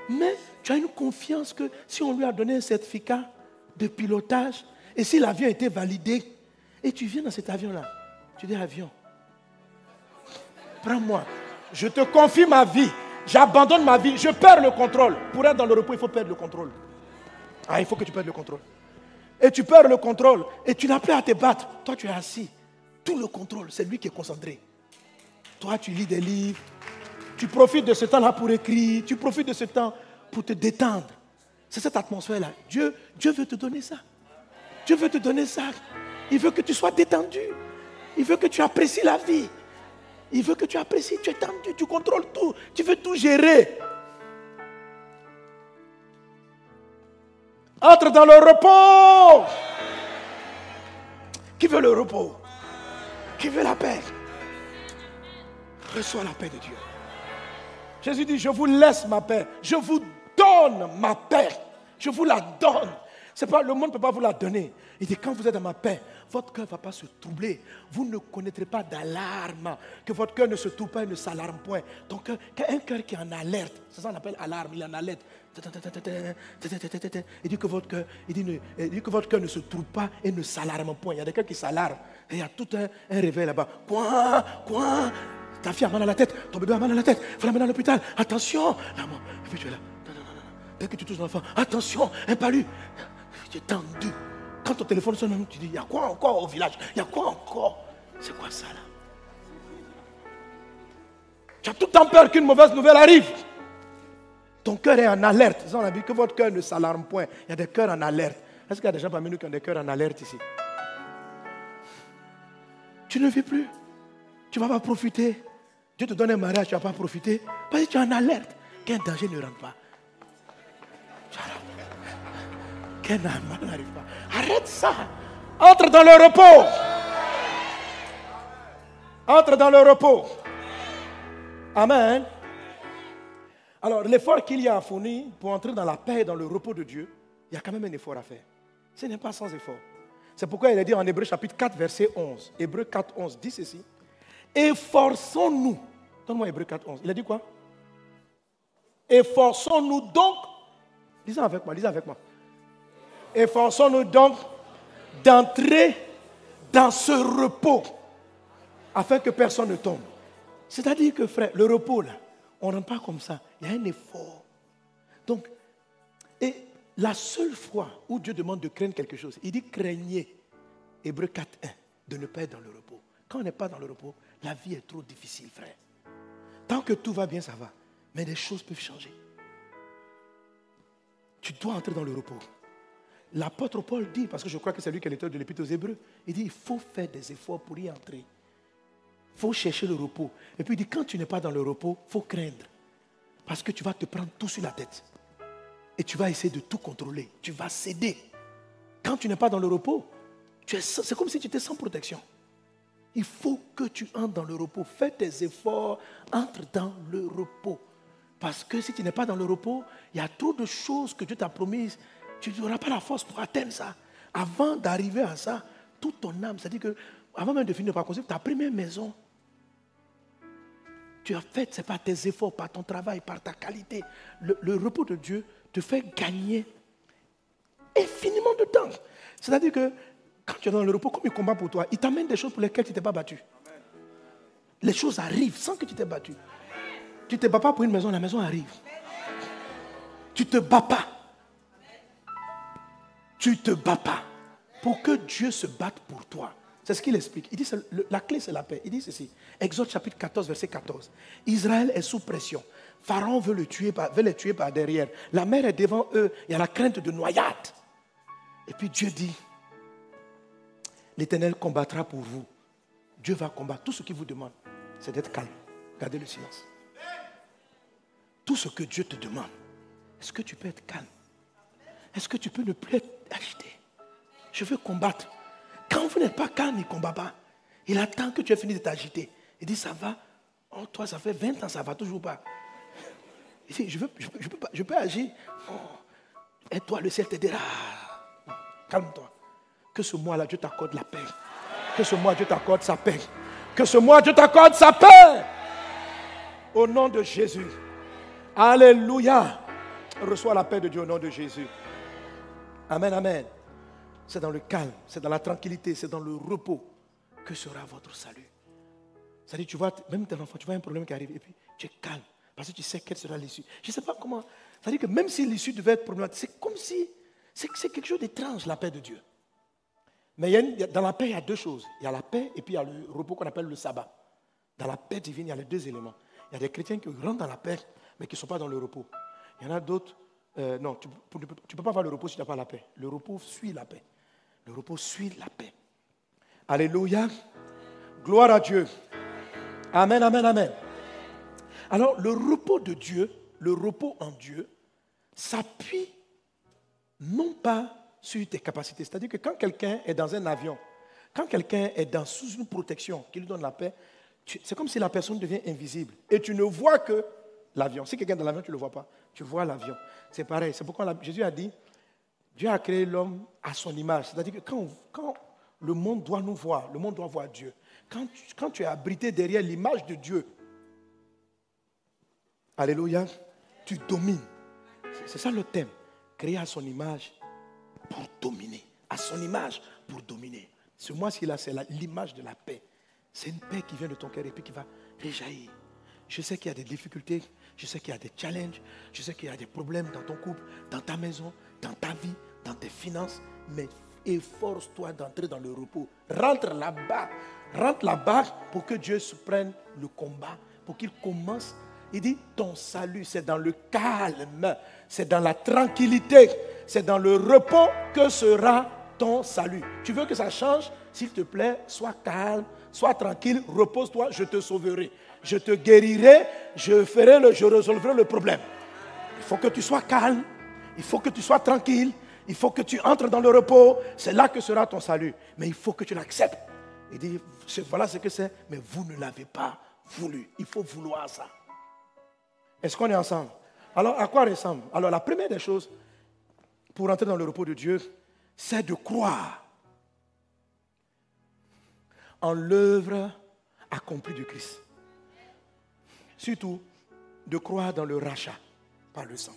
Mais tu as une confiance que si on lui a donné un certificat de pilotage et si l'avion a été validé, et tu viens dans cet avion-là, tu dis avion, prends-moi, je te confie ma vie, j'abandonne ma vie, je perds le contrôle. Pour être dans le repos, il faut perdre le contrôle. Ah, il faut que tu perdes le contrôle. Et tu perds le contrôle et tu n'as plus à te battre. Toi, tu es assis. Tout le contrôle, c'est lui qui est concentré. Toi, tu lis des livres. Tu profites de ce temps-là pour écrire. Tu profites de ce temps pour te détendre. C'est cette atmosphère-là. Dieu, Dieu veut te donner ça. Dieu veut te donner ça. Il veut que tu sois détendu. Il veut que tu apprécies la vie. Il veut que tu apprécies, tu es tendu, tu contrôles tout. Tu veux tout gérer. Entre dans le repos. Qui veut le repos? Qui veut la paix? Reçois la paix de Dieu. Jésus dit, je vous laisse ma paix. Je vous donne ma paix. Je vous la donne. C'est pas, le monde ne peut pas vous la donner. Il dit, quand vous êtes dans ma paix, votre cœur ne va pas se troubler. Vous ne connaîtrez pas d'alarme. Que votre cœur ne se trouble pas et ne s'alarme point. Donc, un cœur qui est en alerte, c'est ça qu'on appelle alarme, il est en alerte. Il dit que votre cœur, il dit, que votre cœur ne se trouve pas et ne s'alarme point. Il y a des cœurs qui s'alarment. Et il y a tout un, réveil là-bas. Quoi? Quoi? Ta fille a mal à la tête, ton bébé a mal à la tête, il faut l'amener à l'hôpital. Attention Et puis tu es là. Dès que tu touches l'enfant, attention, un palu. Tu es tendu. Quand ton téléphone sonne, tu dis, il y a quoi encore au village? Il y a quoi encore? C'est quoi ça là? Tu as tout le temps peur qu'une mauvaise nouvelle arrive. Ton cœur est en alerte. On a dit que votre cœur ne s'alarme point. Il y a des cœurs en alerte. Est-ce qu'il y a des gens parmi nous qui ont des cœurs en alerte ici? Tu ne vis plus. Tu ne vas pas profiter. Dieu te donne un mariage, tu ne vas pas profiter. Parce que tu es en alerte. Qu'un danger ne rentre pas. Kenan n'arrive pas. Arrête ça. Entre dans le repos. Entre dans le repos. Amen. Alors, l'effort qu'il y a à fournir pour entrer dans la paix et dans le repos de Dieu, il y a quand même un effort à faire. Ce n'est pas sans effort. C'est pourquoi il est dit en Hébreu chapitre 4, verset 11. Hébreu 4, 11 dit ceci. Efforçons-nous. Donne-moi Hébreu 4, 11. Il a dit quoi? Efforçons-nous donc. Lisez avec moi, lisez avec moi. Efforçons-nous donc d'entrer dans ce repos afin que personne ne tombe. C'est-à-dire que, frère, le repos, là, on ne rentre pas comme ça. Il y a un effort. Donc, et la seule fois où Dieu demande de craindre quelque chose, il dit craignez. Hébreu 4, 1, de ne pas être dans le repos. Quand on n'est pas dans le repos, la vie est trop difficile, frère. Tant que tout va bien, ça va. Mais les choses peuvent changer. Tu dois entrer dans le repos. L'apôtre Paul dit, parce que je crois que c'est lui qui est l'auteur de l'Épître aux Hébreux, il dit il faut faire des efforts pour y entrer. Il faut chercher le repos. Et puis il dit quand tu n'es pas dans le repos, il faut craindre. Parce que tu vas te prendre tout sur la tête. Et tu vas essayer de tout contrôler. Tu vas céder. Quand tu n'es pas dans le repos, c'est comme si tu étais sans protection. Il faut que tu entres dans le repos. Fais tes efforts, entre dans le repos. Parce que si tu n'es pas dans le repos, il y a trop de choses que Dieu t'a promises. Tu n'auras pas la force pour atteindre ça. Avant d'arriver à ça, toute ton âme, c'est-à-dire que avant même de finir par construire ta première maison, tu as fait, ce n'est pas tes efforts, par ton travail, par ta qualité. Le, repos de Dieu te fait gagner infiniment de temps. C'est-à-dire que quand tu es dans le repos, comme il combat pour toi, il t'amène des choses pour lesquelles tu t'es pas battu. Les choses arrivent sans que tu t'es battu. Tu ne te bats pas pour une maison, la maison arrive. Tu ne te bats pas. Tu ne te bats pas pour que Dieu se batte pour toi. C'est ce qu'il explique. Il dit la clé, c'est la paix. Il dit ceci. Exode chapitre 14, verset 14. Israël est sous pression. Pharaon veut le tuer veut les tuer par derrière. La mer est devant eux. Il y a la crainte de noyade. Et puis Dieu dit L'Éternel combattra pour vous. Dieu va combattre. Tout ce qu'il vous demande, c'est d'être calme. Gardez le silence. Tout ce que Dieu te demande, est-ce que tu peux être calme? Est-ce que tu peux ne plus être agité? Je veux combattre. Quand vous n'êtes pas calme, il ne combat pas. Il attend que tu aies fini de t'agiter. Il dit, ça va. Oh, toi, ça fait 20 ans, ça va toujours pas. Il dit, je, veux, je, peux, pas, je peux agir. Oh, et toi, le ciel t'aidera. Calme-toi. Que ce mois-là, Dieu t'accorde la paix. Que ce mois, Dieu t'accorde sa paix. Que ce mois, Dieu t'accorde sa paix. Au nom de Jésus. Alléluia. Reçois la paix de Dieu au nom de Jésus. Amen, amen. C'est dans le calme, c'est dans la tranquillité, c'est dans le repos que sera votre salut. C'est-à-dire, tu vois, même tes enfants, tu vois un problème qui arrive et puis tu es calme parce que tu sais quelle sera l'issue. Je ne sais pas comment. C'est-à-dire que même si l'issue devait être problématique, c'est comme si c'est quelque chose d'étrange, la paix de Dieu. Mais dans la paix, il y a deux choses. Il y a la paix et puis il y a le repos qu'on appelle le sabbat. Dans la paix divine, il y a les deux éléments. Il y a des chrétiens qui rentrent dans la paix, mais qui ne sont pas dans le repos. Il y en a d'autres, euh, non, tu ne peux pas avoir le repos si tu n'as pas la paix. Le repos suit la paix. Le repos suit la paix. Alléluia. Gloire à Dieu. Amen, amen, amen. Alors, le repos de Dieu, le repos en Dieu, s'appuie non pas sur tes capacités. C'est-à-dire que quand quelqu'un est dans un avion, quand quelqu'un est dans, sous une protection qui lui donne la paix, c'est comme si la personne devient invisible. Et tu ne vois que l'avion. Si quelqu'un est dans l'avion, tu ne le vois pas. Tu vois l'avion. C'est pareil. C'est pourquoi Jésus a dit, Dieu a créé l'homme à son image. C'est-à-dire que quand, le monde doit nous voir, le monde doit voir Dieu. Quand tu, quand tu es abrité derrière l'image de Dieu, Alléluia, tu domines. C'est ça le thème. Créé à son image pour dominer. À son image pour dominer. Ce mois-ci-là, c'est l'image de la paix. C'est une paix qui vient de ton cœur et puis qui va réjaillir. Je sais qu'il y a des difficultés, je sais qu'il y a des challenges, je sais qu'il y a des problèmes dans ton couple, dans ta maison, dans ta vie, dans tes finances, mais efforce-toi d'entrer dans le repos. Rentre là-bas. Rentre là-bas pour que Dieu se prenne le combat, pour qu'il commence. Il dit, ton salut, c'est dans le calme, c'est dans la tranquillité, c'est dans le repos que sera ton salut. Tu veux que ça change? S'il te plaît, sois calme, sois tranquille, repose-toi, je te sauverai. Je te guérirai, je, ferai le, je résolverai le problème. Il faut que tu sois calme, il faut que tu sois tranquille, Il faut que tu entres dans le repos. C'est là que sera ton salut. Mais il faut que tu l'acceptes. Il dit, voilà ce que c'est, mais vous ne l'avez pas voulu. Il faut vouloir ça. Est-ce qu'on est ensemble? Alors, à quoi ressemble? Alors, la première des choses, pour entrer dans le repos de Dieu, c'est de croire en l'œuvre accomplie du Christ. Surtout, de croire dans le rachat par le sang.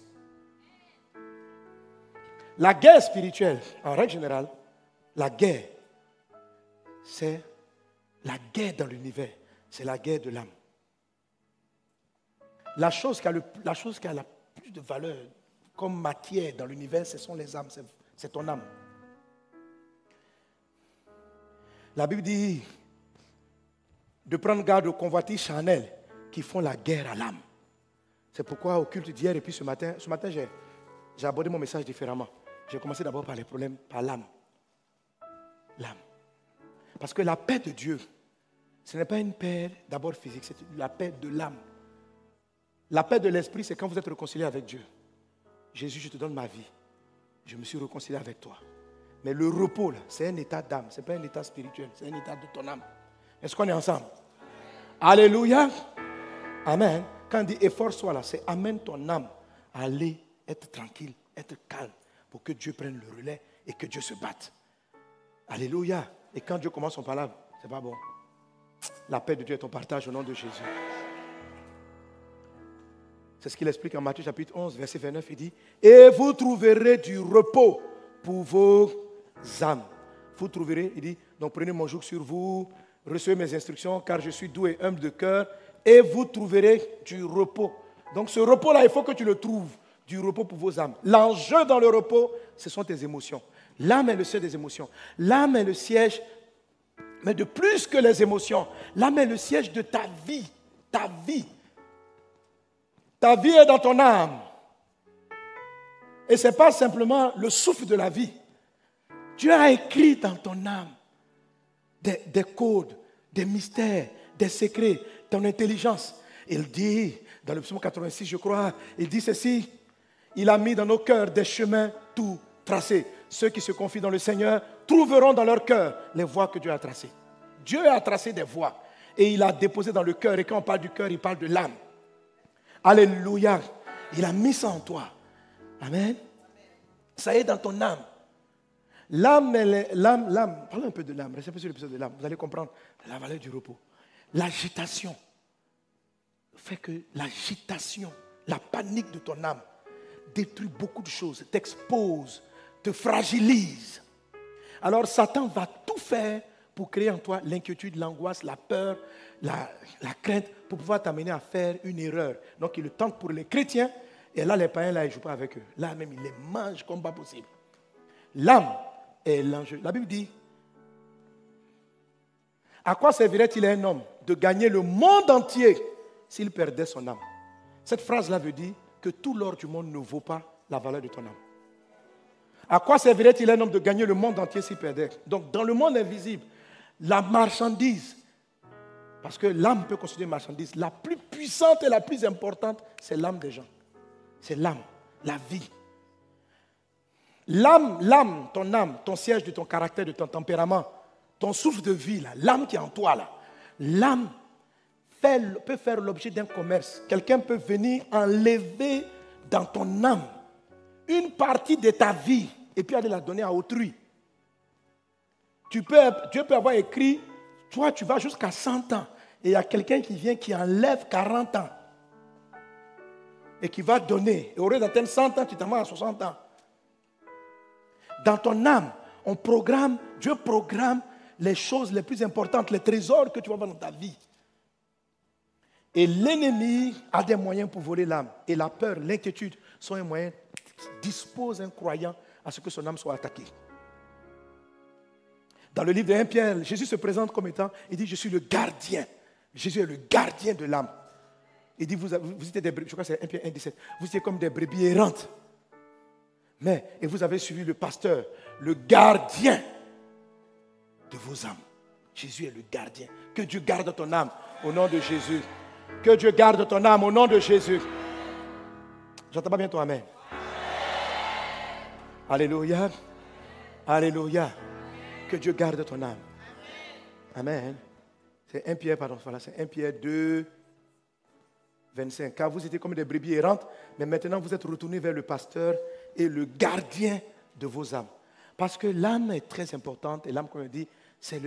La guerre spirituelle, en règle générale, la guerre, c'est la guerre dans l'univers, c'est la guerre de l'âme. La chose, qui a la plus de valeur comme matière dans l'univers, ce sont les âmes, c'est ton âme. La Bible dit de prendre garde aux convoitises charnelles qui font la guerre à l'âme. C'est pourquoi au culte d'hier et puis ce matin, ce matin j'ai abordé mon message différemment. J'ai commencé d'abord par les problèmes, par l'âme. L'âme. Parce que la paix de Dieu, ce n'est pas une paix d'abord physique, c'est la paix de l'âme. La paix de l'esprit, c'est quand vous êtes réconcilié avec Dieu. Jésus, je te donne ma vie. Je me suis réconcilié avec toi. Mais le repos, c'est un état d'âme. Ce n'est pas un état spirituel, c'est un état de ton âme. Est-ce qu'on est ensemble? Alléluia. Amen. Quand on dit efforce-toi là, c'est amène ton âme à aller être tranquille, être calme, pour que Dieu prenne le relais et que Dieu se batte. Alléluia. Et quand Dieu commence son parole, c'est pas bon. La paix de Dieu est ton partage au nom de Jésus. C'est ce qu'il explique en Matthieu chapitre 11, verset 29. Il dit, et vous trouverez du repos pour vos âmes. Vous trouverez, il dit, donc prenez mon joug sur vous, recevez mes instructions, car je suis doux et humble de cœur, et vous trouverez du repos. Donc ce repos-là, il faut que tu le trouves, du repos pour vos âmes. L'enjeu dans le repos, ce sont tes émotions. L'âme est le siège des émotions. L'âme est le siège, mais de plus que les émotions, l'âme est le siège de ta vie. Ta vie. Ta vie est dans ton âme. Et ce n'est pas simplement le souffle de la vie. Dieu a écrit dans ton âme des, des codes, des mystères, des secrets, ton intelligence. Il dit, dans le psaume 86, je crois, il dit ceci, il a mis dans nos cœurs des chemins tout tracés. Ceux qui se confient dans le Seigneur trouveront dans leur cœur les voies que Dieu a tracées. Dieu a tracé des voies et il a déposé dans le cœur. Et quand on parle du cœur, il parle de l'âme. Alléluia. Il a mis ça en toi. Amen. Ça est dans ton âme. L'âme, l'âme, l'âme, parlez un peu de l'âme, restez un peu sur l'épisode de l'âme, vous allez comprendre la valeur du repos. L'agitation fait que l'agitation, la panique de ton âme détruit beaucoup de choses, t'expose, te fragilise. Alors Satan va tout faire pour créer en toi l'inquiétude, l'angoisse, la peur, la, crainte, pour pouvoir t'amener à faire une erreur. Donc il le tente pour les chrétiens, et là les païens, là, ils ne jouent pas avec eux. Là même, ils les mangent comme pas possible. L'âme est l'enjeu. La Bible dit, à quoi servirait-il un homme de gagner le monde entier s'il perdait son âme? Cette phrase-là veut dire que tout l'or du monde ne vaut pas la valeur de ton âme. À quoi servirait-il un homme de gagner le monde entier s'il perdait? Donc, dans le monde invisible, la marchandise, parce que l'âme peut considérer une marchandise, la plus puissante et la plus importante, c'est l'âme des gens. C'est l'âme, la vie. L'âme, l'âme, ton âme, ton siège de ton caractère, de ton tempérament, ton souffle de vie, l'âme qui est en toi, l'âme peut faire l'objet d'un commerce. Quelqu'un peut venir enlever dans ton âme une partie de ta vie et puis aller la donner à autrui. Tu peux, Dieu peut avoir écrit, toi tu vas jusqu'à 100 ans et il y a quelqu'un qui vient qui enlève 40 ans et qui va donner. Et au lieu d'atteindre 100 ans, tu t'en vas à 60 ans. Dans ton âme, on programme, Dieu programme les choses les plus importantes, les trésors que tu vas avoir dans ta vie. Et l'ennemi a des moyens pour voler l'âme. Et la peur, l'inquiétude sont un moyen qui dispose un croyant à ce que son âme soit attaquée. Dans le livre de 1 Pierre, Jésus se présente comme étant, il dit, je suis le gardien. Jésus est le gardien de l'âme. Il dit, vous, étiez des brebis, je crois que c'est 1 Pierre 1, 17, vous étiez comme des brebis errantes. Mais, et vous avez suivi le pasteur, le gardien de vos âmes. Jésus est le gardien. Que Dieu garde ton âme au nom de Jésus. Que Dieu garde ton âme au nom de Jésus. J'entends pas bien ton Amen. Alléluia. Alléluia. Que Dieu garde ton âme. Amen. C'est 1 Pierre, pardon, voilà, c'est 1 Pierre 2, 25. Car vous étiez comme des brebis errantes, mais maintenant vous êtes retournés vers le pasteur et le gardien de vos âmes. Parce que l'âme est très importante et l'âme, comme on dit, c'est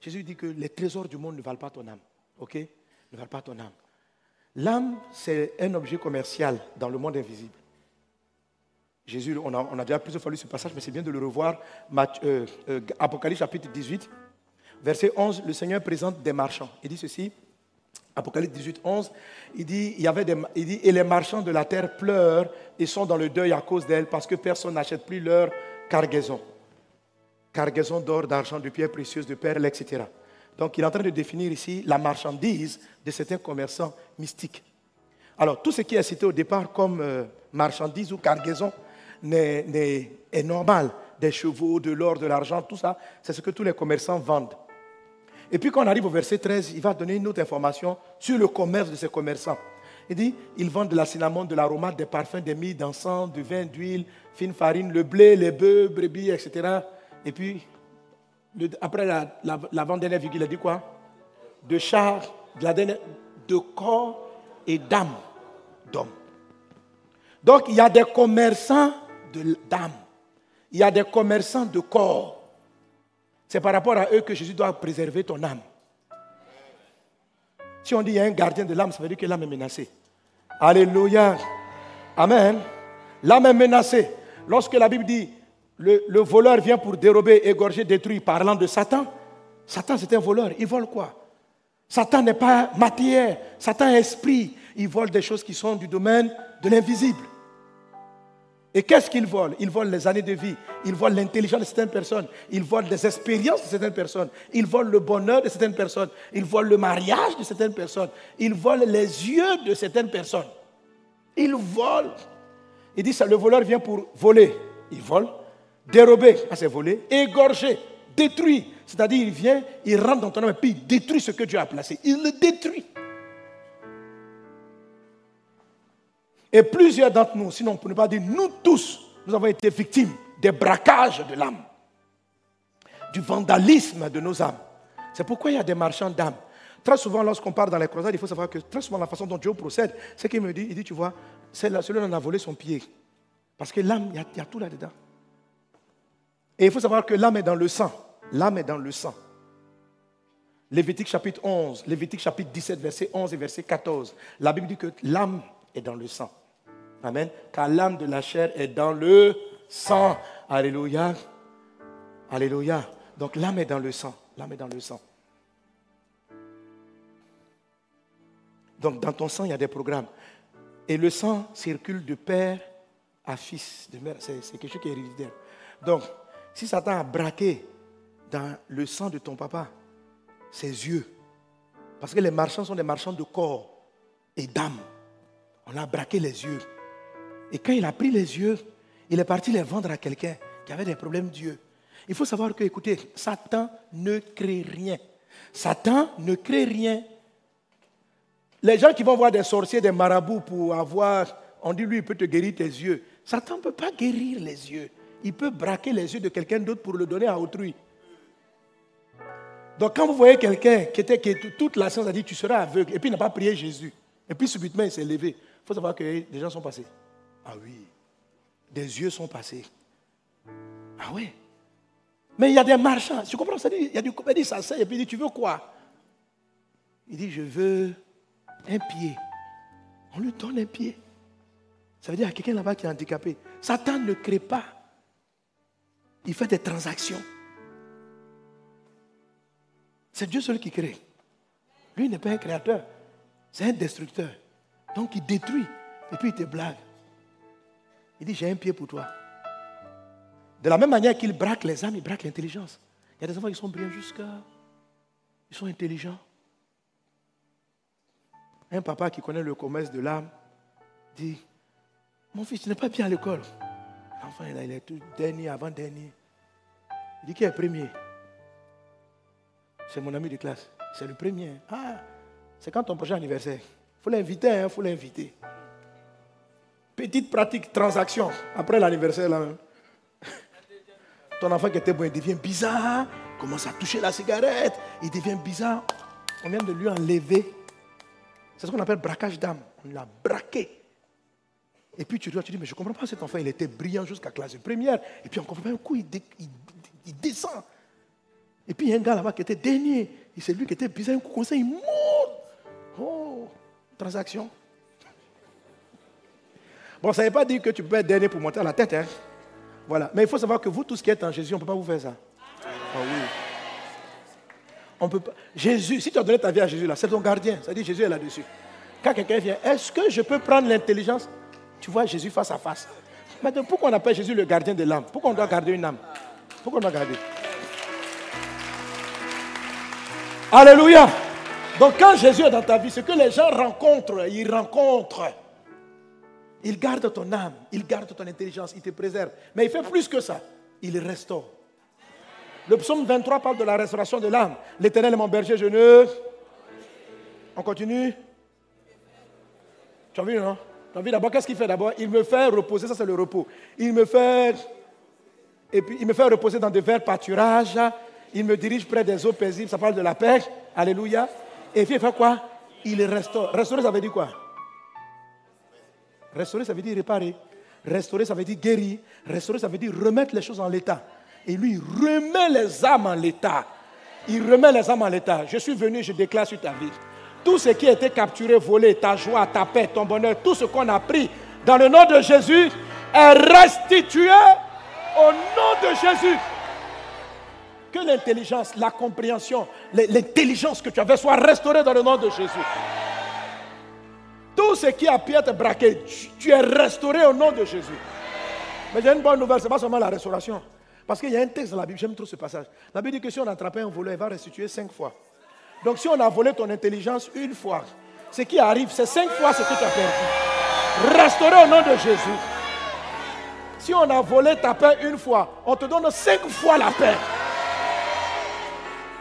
Jésus dit que les trésors du monde ne valent pas ton âme. OK? Ne valent pas ton âme. L'âme, c'est un objet commercial dans le monde invisible. Jésus, on a, déjà plusieurs fois lu ce passage, mais c'est bien de le revoir. Euh, euh, Apocalypse chapitre 18, verset 11, le Seigneur présente des marchands. Il dit ceci, Apocalypse 18, 11, il dit, il y avait des, il dit, et les marchands de la terre pleurent et sont dans le deuil à cause d'elle parce que personne n'achète plus leur cargaison. Cargaison d'or, d'argent, de pierres précieuses, de perles, etc. Donc il est en train de définir ici la marchandise de certains commerçants mystiques. Alors tout ce qui est cité au départ comme euh, marchandise ou cargaison est normal. Des chevaux, de l'or, de l'argent, tout ça, c'est ce que tous les commerçants vendent. Et puis quand on arrive au verset 13, il va donner une autre information sur le commerce de ces commerçants. Il dit, ils vendent de la cinnamon, de l'aromate, des parfums, des mille, d'encens, du vin, d'huile, fine farine, le blé, les bœufs, brebis, etc. Et puis, après la, la, dernière il a dit quoi? De char, de, la de corps et d'âme d'homme. Donc, il y a des commerçants d'âme. Il y a des commerçants de corps. C'est par rapport à eux que Jésus doit préserver ton âme. Si on dit qu'il y a un gardien de l'âme, ça veut dire que l'âme est menacée. Alléluia. Amen. L'âme est menacée. Lorsque la Bible dit le, le voleur vient pour dérober, égorger, détruire, parlant de Satan, Satan c'est un voleur. Il vole quoi? Satan n'est pas matière, Satan est esprit. Il vole des choses qui sont du domaine de l'invisible. Et qu'est-ce qu'il vole? Il vole les années de vie, il vole l'intelligence de certaines personnes, il vole les expériences de certaines personnes, il vole le bonheur de certaines personnes, il vole le mariage de certaines personnes, il vole les yeux de certaines personnes. Il vole. Il dit ça, le voleur vient pour voler. Il vole, dérober, à c'est voler, égorger, détruire. C'est-à-dire, il vient, il rentre dans ton âme et puis il détruit ce que Dieu a placé. Il le détruit. Et plusieurs d'entre nous, sinon on ne pas dire nous tous, nous avons été victimes des braquages de l'âme, du vandalisme de nos âmes. C'est pourquoi il y a des marchands d'âmes. Très souvent, lorsqu'on part dans les croisades, il faut savoir que très souvent, la façon dont Dieu procède, c'est qu'il me dit, il dit, tu vois, celui-là en a volé son pied. Parce que l'âme, il y, a, tout là-dedans. Et il faut savoir que l'âme est dans le sang. L'âme est dans le sang. Lévitique chapitre 11, Lévitique chapitre 17, verset 11 et verset 14. La Bible dit que l'âme est dans le sang. Amen. Car l'âme de la chair est dans le sang. Alléluia. Alléluia. Donc l'âme est dans le sang. L'âme est dans le sang. Donc dans ton sang, il y a des programmes. Et le sang circule de père à fils, de. C'est quelque chose qui est héréditaire. Donc, si Satan a braqué dans le sang de ton papa ses yeux, parce que les marchands sont des marchands de corps et d'âme, on a braqué les yeux. Et quand il a pris les yeux, il est parti les vendre à quelqu'un qui avait des problèmes d'yeux. Il faut savoir que, écoutez, Satan ne crée rien. Satan ne crée rien. Les gens qui vont voir des sorciers, des marabouts pour avoir, on dit lui, il peut te guérir tes yeux. Satan ne peut pas guérir les yeux. Il peut braquer les yeux de quelqu'un d'autre pour le donner à autrui. Donc quand vous voyez quelqu'un qui était, qui, toute la science a dit tu seras aveugle, et puis il n'a pas prié Jésus, et puis subitement il s'est levé, il faut savoir que les gens sont passés. Ah oui. Des yeux sont passés. Ah oui. Mais il y a des marchands. Tu comprends ça dit, Il y a du dit ça et puis il dit Tu veux quoi? Il dit Je veux un pied. On lui donne un pied. Ça veut dire a quelqu'un là-bas qui est handicapé. Satan ne crée pas. Il fait des transactions. C'est Dieu seul qui crée. Lui n'est pas un créateur. C'est un destructeur. Donc il détruit. Et puis il te blague. Il dit, j'ai un pied pour toi. De la même manière qu'il braque les âmes, il braque l'intelligence. Il y a des enfants qui sont brillants jusqu'à... Ils sont intelligents. Un papa qui connaît le commerce de l'âme dit, mon fils, tu n'es pas bien à l'école. L'enfant, il est tout dernier, avant-dernier. Il dit, qui est premier C'est mon ami de classe. C'est le premier. Ah, c'est quand ton prochain anniversaire. Il faut l'inviter, il hein, faut l'inviter. Petite pratique, transaction, après l'anniversaire là Ton enfant qui était bon, il devient bizarre, commence à toucher la cigarette, il devient bizarre. On vient de lui enlever. C'est ce qu'on appelle braquage d'âme. On l'a braqué. Et puis tu dois, tu dis, mais je ne comprends pas cet enfant, il était brillant jusqu'à classe de première. Et puis on comprend pas un coup, il, il, descend. Et puis il y a un gars là-bas qui était dernier. C'est lui qui était bizarre, un coup comme ça, il monte. Oh, transaction. Bon, ça ne veut pas dire que tu peux être dernier pour monter à la tête. Hein? Voilà. Mais il faut savoir que vous, tous qui êtes en Jésus, on ne peut pas vous faire ça. Ah oui. On peut pas. Jésus, si tu as donné ta vie à Jésus, là, c'est ton gardien. Ça dit Jésus est là-dessus. Quand quelqu'un vient, est-ce que je peux prendre l'intelligence? Tu vois Jésus face à face. Maintenant, pourquoi on appelle Jésus le gardien de l'âme? Pourquoi on doit garder une âme? Pourquoi on doit garder? Alléluia. Donc quand Jésus est dans ta vie, ce que les gens rencontrent, ils rencontrent. Il garde ton âme, il garde ton intelligence, il te préserve. Mais il fait plus que ça. Il restaure. Le psaume 23 parle de la restauration de l'âme. L'éternel est mon berger, je ne. On continue. Tu as vu, non? D'abord, qu'est-ce qu'il fait d'abord? Il me fait reposer, ça c'est le repos. Il me fait. Et puis il me fait reposer dans de verts pâturages. Il me dirige près des eaux paisibles, ça parle de la pêche. Alléluia. Et puis il fait quoi? Il restaure. Restaurer, ça veut dire quoi? Restaurer, ça veut dire réparer. Restaurer, ça veut dire guérir. Restaurer, ça veut dire remettre les choses en l'état. Et lui, il remet les âmes en l'état. Il remet les âmes en l'état. Je suis venu, je déclare sur ta vie. Tout ce qui a été capturé, volé, ta joie, ta paix, ton bonheur, tout ce qu'on a pris dans le nom de Jésus est restitué au nom de Jésus. Que l'intelligence, la compréhension, l'intelligence que tu avais soit restaurée dans le nom de Jésus. Tout ce qui a pu être braqué, tu es restauré au nom de Jésus. Mais j'ai une bonne nouvelle, ce n'est pas seulement la restauration. Parce qu'il y a un texte dans la Bible, j'aime trop ce passage. La Bible dit que si on a attrapé un voleur, il va restituer cinq fois. Donc si on a volé ton intelligence une fois, ce qui arrive, c'est cinq fois ce que tu as perdu. Restauré au nom de Jésus. Si on a volé ta paix une fois, on te donne cinq fois la paix.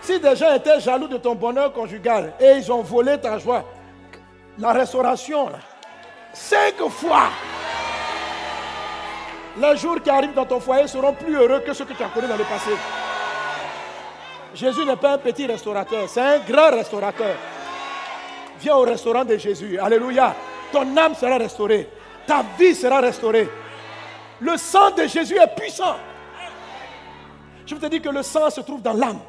Si des gens étaient jaloux de ton bonheur conjugal et ils ont volé ta joie, la restauration, cinq fois. Les jours qui arrivent dans ton foyer seront plus heureux que ceux que tu as connus dans le passé. Jésus n'est pas un petit restaurateur, c'est un grand restaurateur. Viens au restaurant de Jésus. Alléluia. Ton âme sera restaurée. Ta vie sera restaurée. Le sang de Jésus est puissant. Je veux te dire que le sang se trouve dans l'âme.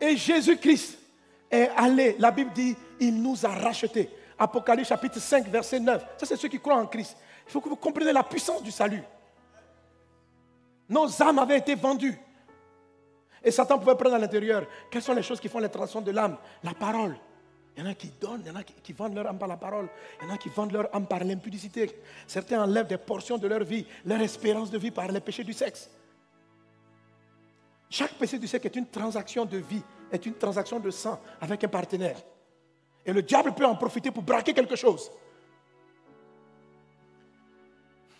Et Jésus-Christ est allé, la Bible dit, il nous a rachetés. Apocalypse chapitre 5, verset 9. Ça, c'est ceux qui croient en Christ. Il faut que vous compreniez la puissance du salut. Nos âmes avaient été vendues. Et Satan pouvait prendre à l'intérieur. Quelles sont les choses qui font les transitions de l'âme? La parole. Il y en a qui donnent, il y en a qui, vendent leur âme par la parole, il y en a qui vendent leur âme par l'impudicité. Certains enlèvent des portions de leur vie, leur espérance de vie par les péchés du sexe. Chaque péché du sexe est une transaction de vie, est une transaction de sang avec un partenaire. Et le diable peut en profiter pour braquer quelque chose.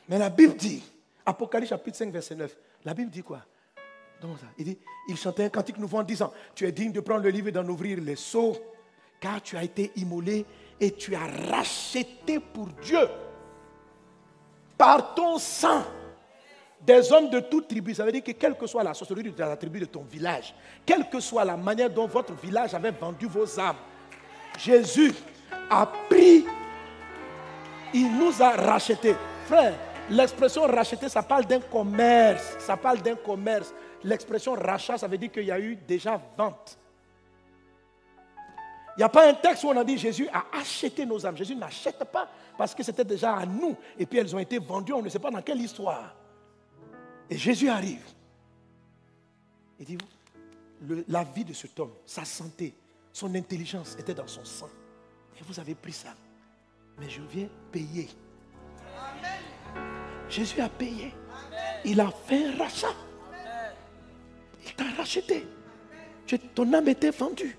Mais la Bible dit, Apocalypse chapitre 5, verset 9, la Bible dit quoi? Il chantait un cantique nouveau en disant, tu es digne de prendre le livre et d'en ouvrir les seaux, car tu as été immolé et tu as racheté pour Dieu par ton sang des hommes de toute tribu. Ça veut dire que quelle que soit la sorcellerie de la tribu de ton village, quelle que soit la manière dont votre village avait vendu vos âmes, Jésus a pris, il nous a rachetés. Frère, l'expression racheter, ça parle d'un commerce. Ça parle d'un commerce. L'expression rachat, ça veut dire qu'il y a eu déjà vente. Il n'y a pas un texte où on a dit Jésus a acheté nos âmes. Jésus n'achète pas parce que c'était déjà à nous. Et puis elles ont été vendues, on ne sait pas dans quelle histoire. Et Jésus arrive. Il dit, la vie de cet homme, sa santé, son intelligence était dans son sang. Et vous avez pris ça. Mais je viens payer. Jésus a payé. Il a fait un rachat. Il t'a racheté. Ton âme était vendue.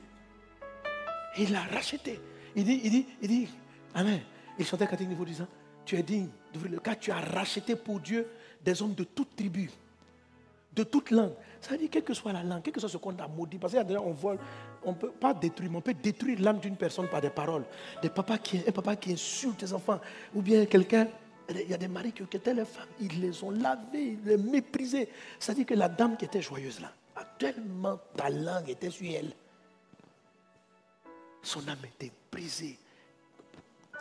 Il l'a racheté. Il dit, il dit, il dit, Amen. Il chantait à niveau disant, tu es digne d'ouvrir le cas, tu as racheté pour Dieu des hommes de toute tribu, de toute langue. Ça veut dire, quelle que soit la langue, quel que soit ce qu'on a maudit, parce qu'on vole, on ne peut pas détruire, mais on peut détruire l'âme d'une personne par des paroles. Des papas qui, un papa qui insulte ses enfants, ou bien quelqu'un, il y a des maris qui étaient les femmes, ils les ont lavés, ils les méprisaient. C'est-à-dire que la dame qui était joyeuse là, a tellement ta langue était sur elle. Son âme était brisée,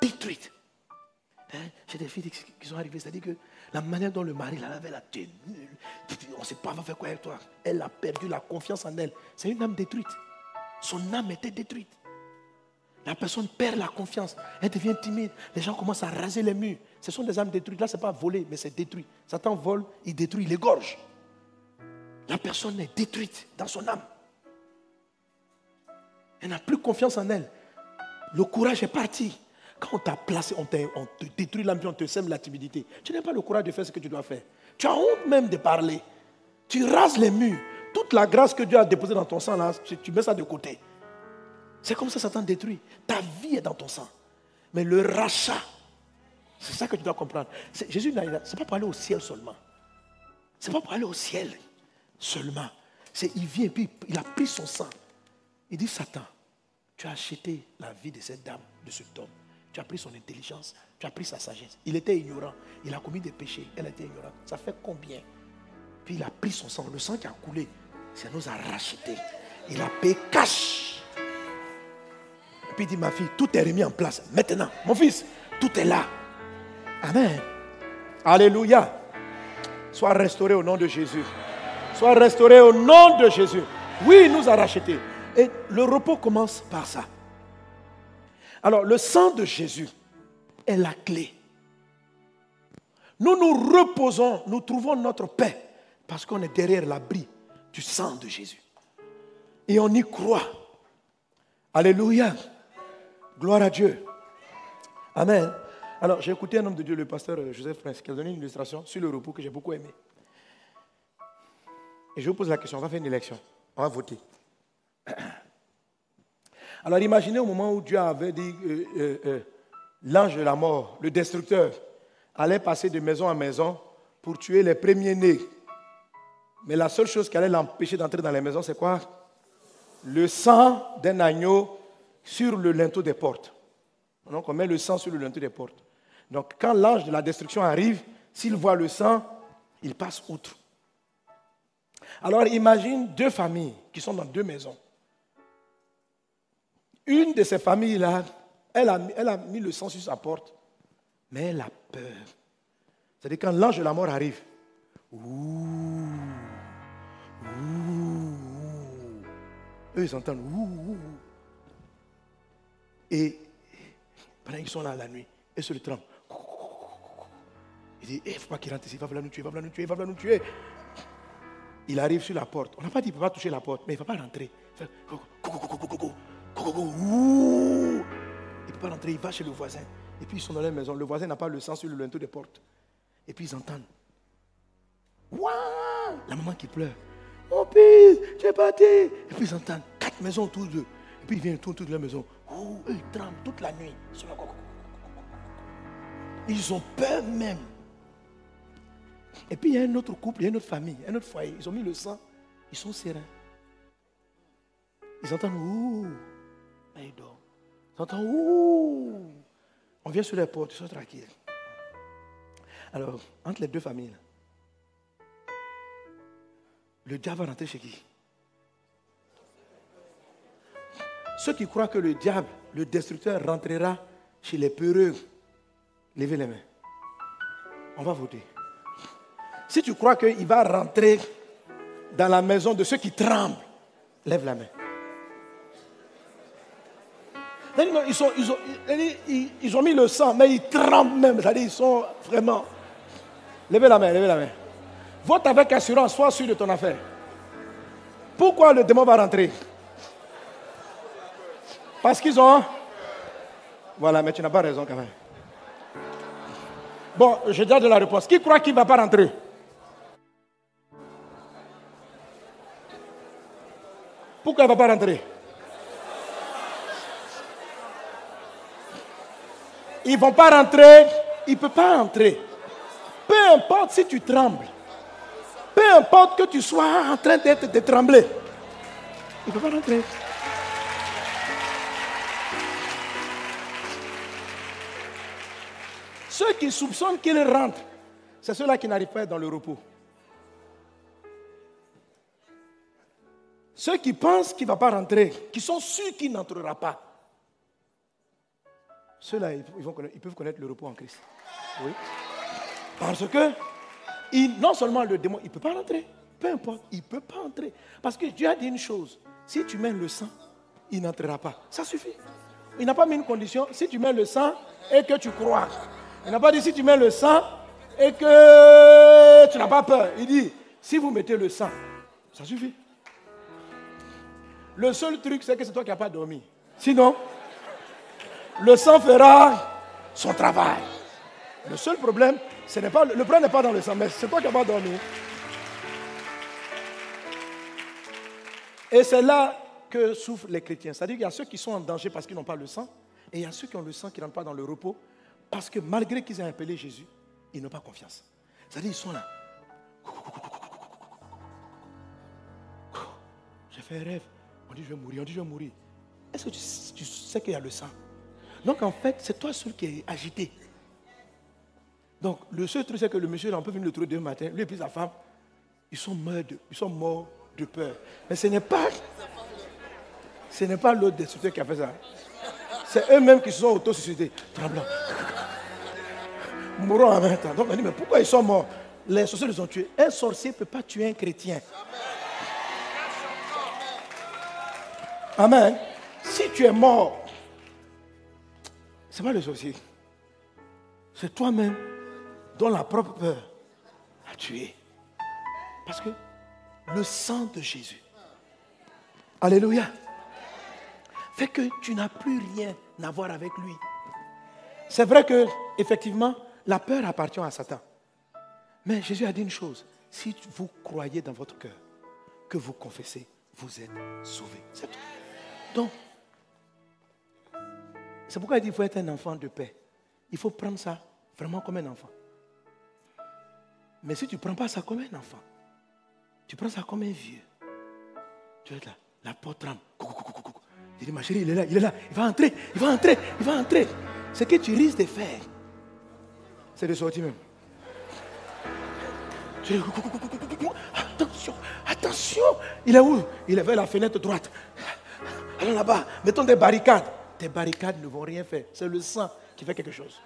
détruite. Hein? J'ai des filles qui sont arrivées, c'est-à-dire que la manière dont le mari la lavait, la tenue, on ne sait pas, va faire quoi avec toi. Elle a perdu la confiance en elle. C'est une âme détruite. Son âme était détruite. La personne perd la confiance, elle devient timide. Les gens commencent à raser les murs. Ce sont des âmes détruites. Là, ce n'est pas volé, mais c'est détruit. Satan vole, il détruit, il égorge. La personne est détruite dans son âme. Elle n'a plus confiance en elle. Le courage est parti. Quand on t'a placé, on, te détruit l'âme, on te sème la timidité. Tu n'as pas le courage de faire ce que tu dois faire. Tu as honte même de parler. Tu rases les murs. Toute la grâce que Dieu a déposée dans ton sang, là, tu mets ça de côté. C'est comme ça Satan détruit. Ta vie est dans ton sang. Mais le rachat, c'est ça que tu dois comprendre. Jésus, ce n'est pas pour aller au ciel seulement. Ce n'est pas pour aller au ciel seulement. C'est il vient et puis il a pris son sang. Il dit Satan, tu as acheté la vie de cette dame, de cet homme. Tu as pris son intelligence, tu as pris sa sagesse. Il était ignorant, il a commis des péchés, elle était ignorante. Ça fait combien? Puis il a pris son sang, le sang qui a coulé, ça nous a racheté. Il a payé cash puis il dit, ma fille, tout est remis en place. Maintenant, mon fils, tout est là. Amen. Alléluia. Sois restauré au nom de Jésus. Sois restauré au nom de Jésus. Oui, il nous a racheté. Et le repos commence par ça. Alors, le sang de Jésus est la clé. Nous nous reposons, nous trouvons notre paix parce qu'on est derrière l'abri du sang de Jésus. Et on y croit. Alléluia. Gloire à Dieu. Amen. Alors, j'ai écouté un homme de Dieu, le pasteur Joseph Prince, qui a donné une illustration sur le repos que j'ai beaucoup aimé. Et je vous pose la question, on va faire une élection, on va voter. Alors imaginez au moment où Dieu avait dit, euh, euh, euh, l'ange de la mort, le destructeur, allait passer de maison en maison pour tuer les premiers-nés. Mais la seule chose qui allait l'empêcher d'entrer dans les maisons, c'est quoi? Le sang d'un agneau sur le linteau des portes. Donc on met le sang sur le linteau des portes. Donc quand l'ange de la destruction arrive, s'il voit le sang, il passe outre. Alors imagine deux familles qui sont dans deux maisons. Une de ces familles-là, elle a, elle a mis le sang sur sa porte, mais elle a peur. C'est-à-dire quand l'ange de la mort arrive, ouh, ouh, eux ils entendent ouh, ouh. Et pendant qu'ils sont là la nuit, et se le. Il dit, il eh, ne faut pas qu'il rentre ici, va nous tuer, va nous tuer, va nous tuer. Il arrive sur la porte. On n'a pas dit qu'il ne peut pas toucher la porte, mais il ne va pas rentrer. Il ne peut pas rentrer, il va chez le voisin. Et puis ils sont dans la maison. Le voisin n'a pas le sang sur le linteau des portes. Et puis ils entendent. La maman qui pleure. Mon fils, j'ai parti. Et puis ils entendent quatre maisons autour d'eux. Et puis ils viennent autour de la maison. Oh, ils tremblent toute la nuit. Ils ont peur même. Et puis il y a un autre couple, il y a une autre famille, un autre foyer. Ils ont mis le sang. Ils sont sereins. Ils entendent ouh. ils dorment. Ils entendent ouh. On vient sur les portes, ils sont tranquilles. Alors, entre les deux familles, le diable va rentrer chez qui? Ceux qui croient que le diable, le destructeur, rentrera chez les peureux, levez les mains. On va voter. Si tu crois qu'il va rentrer dans la maison de ceux qui tremblent, lève la main. Ils, ont, mis le sang, mais ils tremblent même. C'est-à-dire ils sont vraiment. Levez la main, levez la main. Vote avec assurance, sois sûr de ton affaire. Pourquoi le démon va rentrer? Parce qu'ils ont... Voilà, mais tu n'as pas raison quand même. Bon, j'ai déjà de la réponse. Qui croit qu'il ne va pas rentrer? Pourquoi il ne va pas rentrer? Ils ne vont pas rentrer. Il ne peut pas rentrer. Peu importe si tu trembles. Peu importe que tu sois en train d'être de trembler. Il ne peut pas rentrer. Ceux qui soupçonnent qu'il rentre, c'est ceux-là qui n'arrivent pas dans le repos. Ceux qui pensent qu'il ne va pas rentrer, qui sont sûrs qu'il n'entrera pas, ceux-là, ils, peuvent connaître le repos en Christ. Oui. Parce que non seulement le démon, il ne peut pas rentrer. Peu importe, il ne peut pas entrer. Parce que Dieu a dit une chose. Si tu mets le sang, il n'entrera pas. Ça suffit. Il n'a pas mis une condition. Si tu mets le sang et que tu crois. Il n'a pas dit si tu mets le sang et que tu n'as pas peur. Il dit, si vous mettez le sang, ça suffit. Le seul truc, c'est que c'est toi qui n'as pas dormi. Sinon, le sang fera son travail. Le seul problème, ce n'est pas, le problème n'est pas dans le sang, mais c'est toi qui n'as pas dormi. Et c'est là que souffrent les chrétiens. C'est-à-dire qu'il y a ceux qui sont en danger parce qu'ils n'ont pas le sang, et il y a ceux qui ont le sang qui ne rentrent pas dans le repos, parce que malgré qu'ils aient appelé Jésus, ils n'ont pas confiance. C'est-à-dire qu'ils sont là. J'ai fait un rêve. On dit je vais mourir, on dit je vais mourir. Est-ce que tu, sais qu'il y a le sang? Donc en fait, c'est toi seul qui es agité. Donc le seul truc, c'est que le monsieur, on peut venir le trouver demain matin, lui et puis sa femme, ils sont morts de, ils sont morts de peur. Mais ce n'est pas, ce n'est pas l'autre destructeur qui a fait ça. C'est eux-mêmes qui se sont auto-suicidés. Tremblant. Mourons en même temps. Donc on dit, mais pourquoi ils sont morts? Les sorciers les ont tués. Un sorcier ne peut pas tuer un chrétien. Amen. Si tu es mort, ce n'est pas le sorcier. C'est toi-même dont la propre peur a tué. Parce que le sang de Jésus, Alléluia, fait que tu n'as plus rien à voir avec lui. C'est vrai que, effectivement, la peur appartient à Satan. Mais Jésus a dit une chose si vous croyez dans votre cœur que vous confessez, vous êtes sauvés. C'est tout. C'est pourquoi il dit qu'il faut être un enfant de paix. Il faut prendre ça vraiment comme un enfant. Mais si tu ne prends pas ça comme un enfant, tu prends ça comme un vieux, tu vas être là, la porte tremble. Tu dis, ma chérie, il est là, il est là, il va entrer, il va entrer, il va entrer. Ce que tu risques de faire, c'est de sortir même. Tu dis, attention, attention. Il est où? Il est vers la fenêtre droite. Allons là-bas, mettons des barricades. Tes barricades ne vont rien faire. C'est le sang qui fait quelque chose.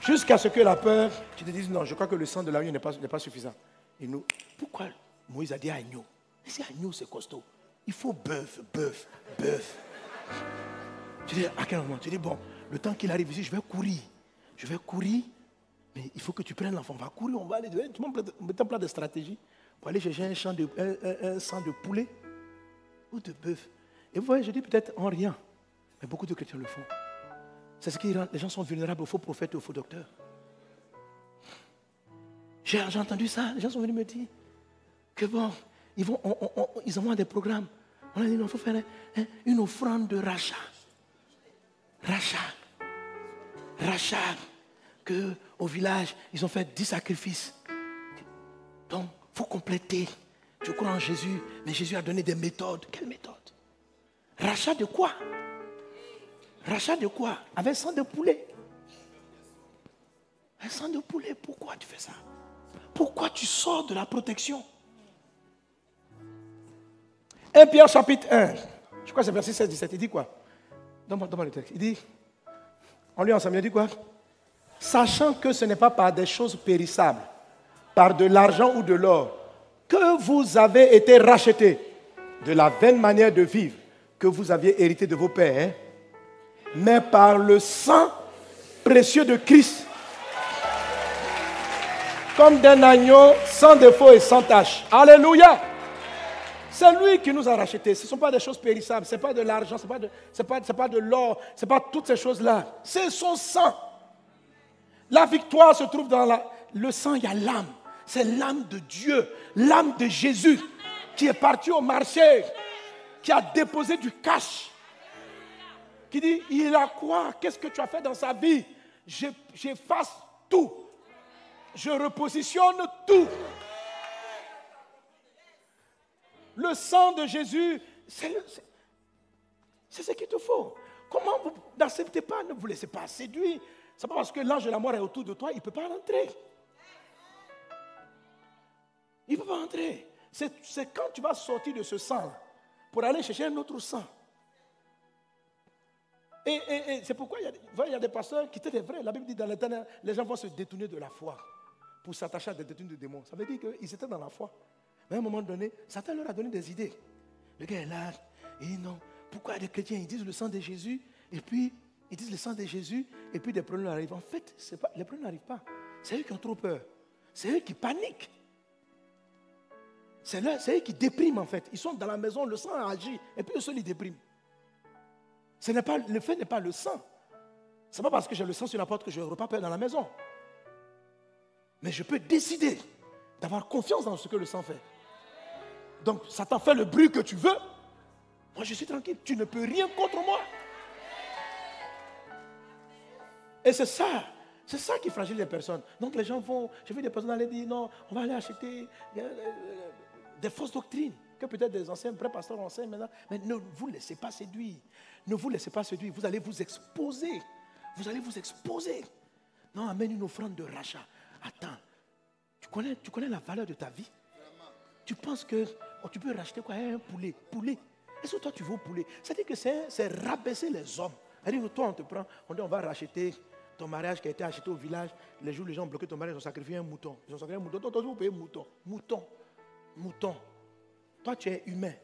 Jusqu'à ce que la peur, tu te dises, non, je crois que le sang de l'agneau n'est pas, pas, suffisant. Et nous, pourquoi Moïse a dit agneau? Si agneau, c'est costaud. Il faut bœuf, bœuf, bœuf. Tu dis, à quel moment? Tu dis, bon, le temps qu'il arrive ici, je vais courir. Je vais courir, mais il faut que tu prennes l'enfant. On va courir, on va aller. Tu mets un plan de stratégie pour aller chercher un, champ de, un sang de poulet ou de bœuf. Et vous voyez, je dis peut-être en rien, mais beaucoup de chrétiens le font. C'est ce qui rend les gens sont vulnérables aux faux prophètes et aux faux docteurs. J'ai entendu ça, les gens sont venus me dire que bon, ils, vont, envoient des programmes. On a dit, non, il faut faire une offrande de rachat. Rachat. Rachat. Que au village, ils ont fait 10 sacrifices. Donc, il faut compléter. Je crois en Jésus, mais Jésus a donné des méthodes. Quelles méthodes? Rachat de quoi? Rachat de quoi? Avec sang de poulet. Un sang de poulet, pourquoi tu fais ça? Pourquoi tu sors de la protection? 1 Pierre chapitre 1, je crois que c'est verset 16, 17, il dit quoi? Donne-moi le texte. Il dit, on lit ensemble, il dit quoi? Sachant que ce n'est pas par des choses périssables, par de l'argent ou de l'or, que vous avez été rachetés de la vaine manière de vivre que vous aviez hérité de vos pères, mais par le sang précieux de Christ, comme d'un agneau sans défaut et sans tache. Alléluia. C'est lui qui nous a rachetés. Ce ne sont pas des choses périssables, ce n'est pas de l'argent, ce n'est pas de, pas, pas de l'or, ce n'est pas toutes ces choses-là. C'est son sang. La victoire se trouve dans le sang, il y a l'âme. C'est l'âme de Dieu, l'âme de Jésus qui est parti au marché, qui a déposé du cash qui dit, il a quoi? Qu'est-ce que tu as fait dans sa vie? J'efface tout. Je repositionne tout. Le sang de Jésus, c'est ce qu'il te faut. Comment vous n'acceptez pas, ne vous laissez pas séduire C'est pas parce que l'ange de la mort est autour de toi, il ne peut pas rentrer. Il ne peut pas rentrer. C'est quand tu vas sortir de ce sang pour aller chercher un autre sang. Et, c'est pourquoi il y, a, il des pasteurs qui étaient vrais. La Bible dit dans l'éternel, les gens vont se détourner de la foi pour s'attacher à des détenus de démons. Ça veut dire qu'ils étaient dans la foi. Mais à un moment donné, Satan leur a donné des idées. Le gars est là, et non, pourquoi des chrétiens, ils disent le sang de Jésus, et puis ils disent le sang de Jésus, et puis des problèmes arrivent. En fait, les problèmes n'arrivent pas. C'est eux qui ont trop peur. C'est eux qui paniquent. C'est eux qui dépriment en fait. Ils sont dans la maison, le sang agit, et puis eux seuls ils dépriment. Ce n'est pas, le fait n'est pas le sang. Ce n'est pas parce que j'ai le sang sur la porte que je n'aurai pas dans la maison. Mais je peux décider d'avoir confiance dans ce que le sang fait. Donc, Satan fait le bruit que tu veux. Moi, je suis tranquille. Tu ne peux rien contre moi. Et c'est ça. C'est ça qui fragilise les personnes. Donc, les gens vont. Je vu des personnes aller dire non, on va aller acheter euh, euh, des fausses doctrines que peut-être des anciens vrais pasteurs enseignent maintenant. Mais ne vous laissez pas séduire. Ne vous laissez pas séduire. Vous allez vous exposer. Vous allez vous exposer. Non, amène une offrande de rachat. Attends. Tu connais, tu connais la valeur de ta vie? Tu penses que oh, tu peux racheter quoi? Un poulet. Poulet. Est-ce que toi tu veux poulet? C'est-à-dire que c'est rabaisser les hommes. C'est-à-dire toi on te prend, on dit on va racheter ton mariage qui a été acheté au village. Les jours les gens ont bloqué ton mariage, ils ont sacrifié un mouton. Ils ont sacrifié un mouton. Toi, toi, vous payez mouton. Mouton. Mouton. Toi, tu es humain.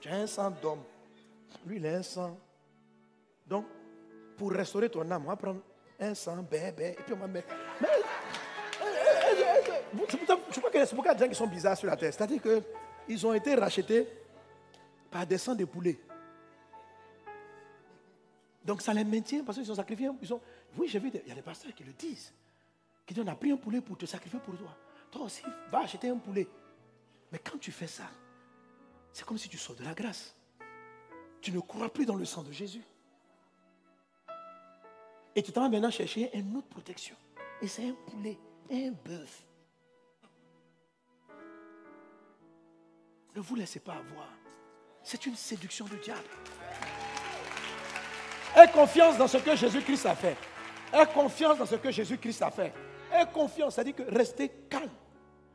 Tu as un sang d'homme. Lui, il a un sang. Donc, pour restaurer ton âme, on va prendre un sang bébé et puis on va mettre. Mais, je crois que c'est pourquoi il y a des gens qui sont bizarres sur la terre. C'est-à-dire qu'ils ont été rachetés par des sangs de poulet. Donc ça les maintient parce qu'ils ont sacrifié. Oui, j'ai vu, il y a des pasteurs qui le disent. Qui disent on a pris un poulet pour te sacrifier pour toi. Toi aussi, va acheter un poulet. Mais quand tu fais ça, c'est comme si tu sors de la grâce. Tu ne crois plus dans le sang de Jésus. Et tu t'en vas maintenant chercher une autre protection. Et c'est un poulet, un bœuf. Ne vous laissez pas avoir. C'est une séduction du diable. Aie confiance dans ce que Jésus-Christ a fait. Aie confiance dans ce que Jésus-Christ a fait. Aie confiance, dit que restez calme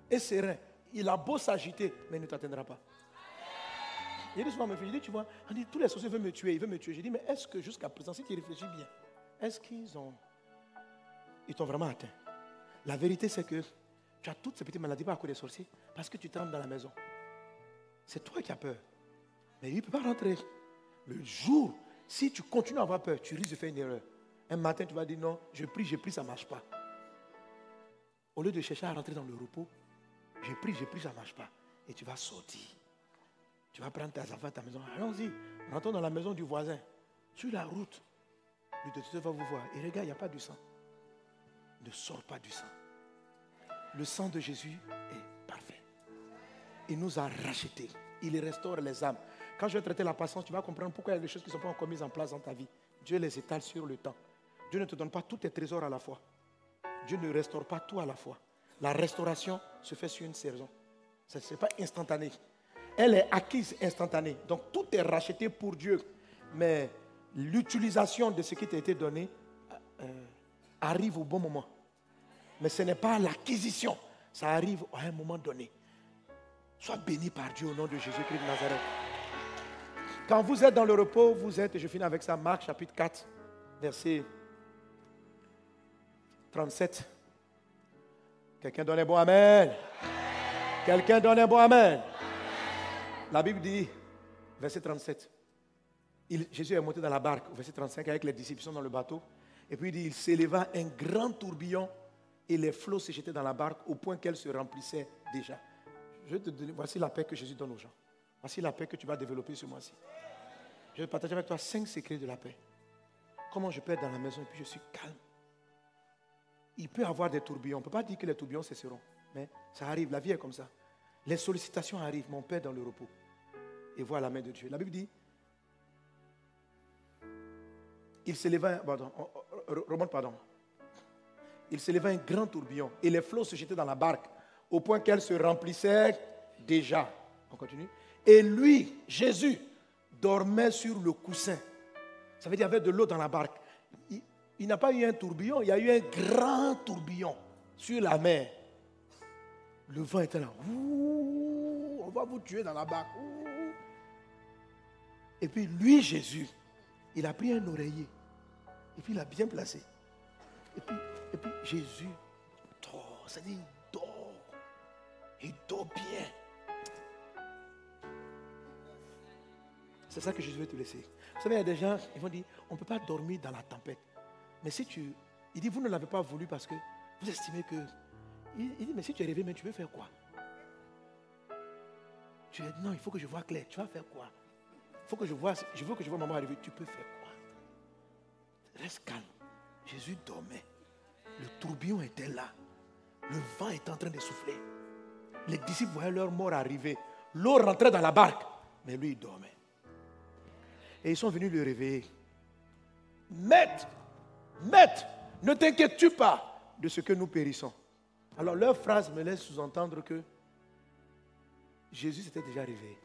et serein. Il a beau s'agiter, mais il ne t'atteindra pas. Il dit souvent, je dis, tu vois, dit, tous les sorciers veulent me tuer, ils veulent me tuer. Je dis, mais est-ce que jusqu'à présent, si tu réfléchis bien, est-ce qu'ils ont, ils t'ont vraiment atteint? La vérité, c'est que tu as toutes ces petites maladies pas à des sorciers, parce que tu t'entres dans la maison. C'est toi qui as peur. Mais il ne peut pas rentrer. Le jour, si tu continues à avoir peur, tu risques de faire une erreur. Un matin, tu vas dire non, je prie, je prie, ça ne marche pas. Au lieu de chercher à rentrer dans le repos, je prie, je prie, ça ne marche pas. Et tu vas sortir. Tu vas prendre tes affaires à ta maison. Allons-y, rentrons dans la maison du voisin. Sur la route, le docteur va vous voir. Et regarde, il n'y a pas du sang. Ne sors pas du sang. Le sang de Jésus est parfait. Il nous a rachetés. Il restaure les âmes. Quand je vais traiter la patience, tu vas comprendre pourquoi il y a des choses qui ne sont pas encore mises en place dans ta vie. Dieu les étale sur le temps. Dieu ne te donne pas tous tes trésors à la fois. Dieu ne restaure pas tout à la fois. La restauration se fait sur une saison. Ce n'est pas instantané. Elle est acquise instantanée. Donc tout est racheté pour Dieu. Mais l'utilisation de ce qui t'a été donné euh, arrive au bon moment. Mais ce n'est pas l'acquisition. Ça arrive à un moment donné. Sois béni par Dieu au nom de Jésus-Christ de Nazareth. Quand vous êtes dans le repos, vous êtes, et je finis avec ça, Marc chapitre 4, verset 37. Quelqu'un donne un bon Amen. Quelqu'un donne un bon Amen. La Bible dit, verset 37, Jésus est monté dans la barque, verset 35, avec les disciples dans le bateau. Et puis il dit, il s'éleva un grand tourbillon et les flots se jetaient dans la barque au point qu'elle se remplissait déjà. Je te voici la paix que Jésus donne aux gens. Voici la paix que tu vas développer ce mois-ci. Je vais partager avec toi cinq secrets de la paix. Comment je peux dans la maison et puis je suis calme? Il peut avoir des tourbillons. On ne peut pas dire que les tourbillons cesseront. Mais ça arrive, la vie est comme ça. Les sollicitations arrivent, mon Père dans le repos. Et voit la main de Dieu. La Bible dit, il s'éleva, pardon, remonte, pardon. Il s'éleva un grand tourbillon et les flots se jetaient dans la barque au point qu'elle se remplissait déjà. On continue. Et lui, Jésus, dormait sur le coussin. Ça veut dire qu'il y avait de l'eau dans la barque. Il n'a pas eu un tourbillon, il y a eu un grand tourbillon sur la mer. Le vent était là. On va vous tuer dans la barque. Et puis lui, Jésus, il a pris un oreiller. Et puis il a bien placé. Et puis, et puis Jésus dort. Dit, il dort. Il dort bien. C'est ça que Jésus veut te laisser. Vous savez, il y a des gens, ils vont dire, on ne peut pas dormir dans la tempête. Mais si tu... Il dit, vous ne l'avez pas voulu parce que vous estimez que... Il, dit, mais si tu es rêvé, mais tu veux faire quoi? Tu dis, non, il faut que je vois clair. Tu vas faire quoi? Il faut que je vois... Je veux que je vois maman arriver. Tu peux faire quoi? Reste calme. Jésus dormait. Le tourbillon était là. Le vent était en train de souffler. Les disciples voyaient leur mort arriver. L'eau rentrait dans la barque. Mais lui, il dormait. Et ils sont venus le réveiller. Maître, maître, ne t'inquiètes-tu pas de ce que nous périssons. Alors leur phrase me laisse sous-entendre que Jésus s'était déjà réveillé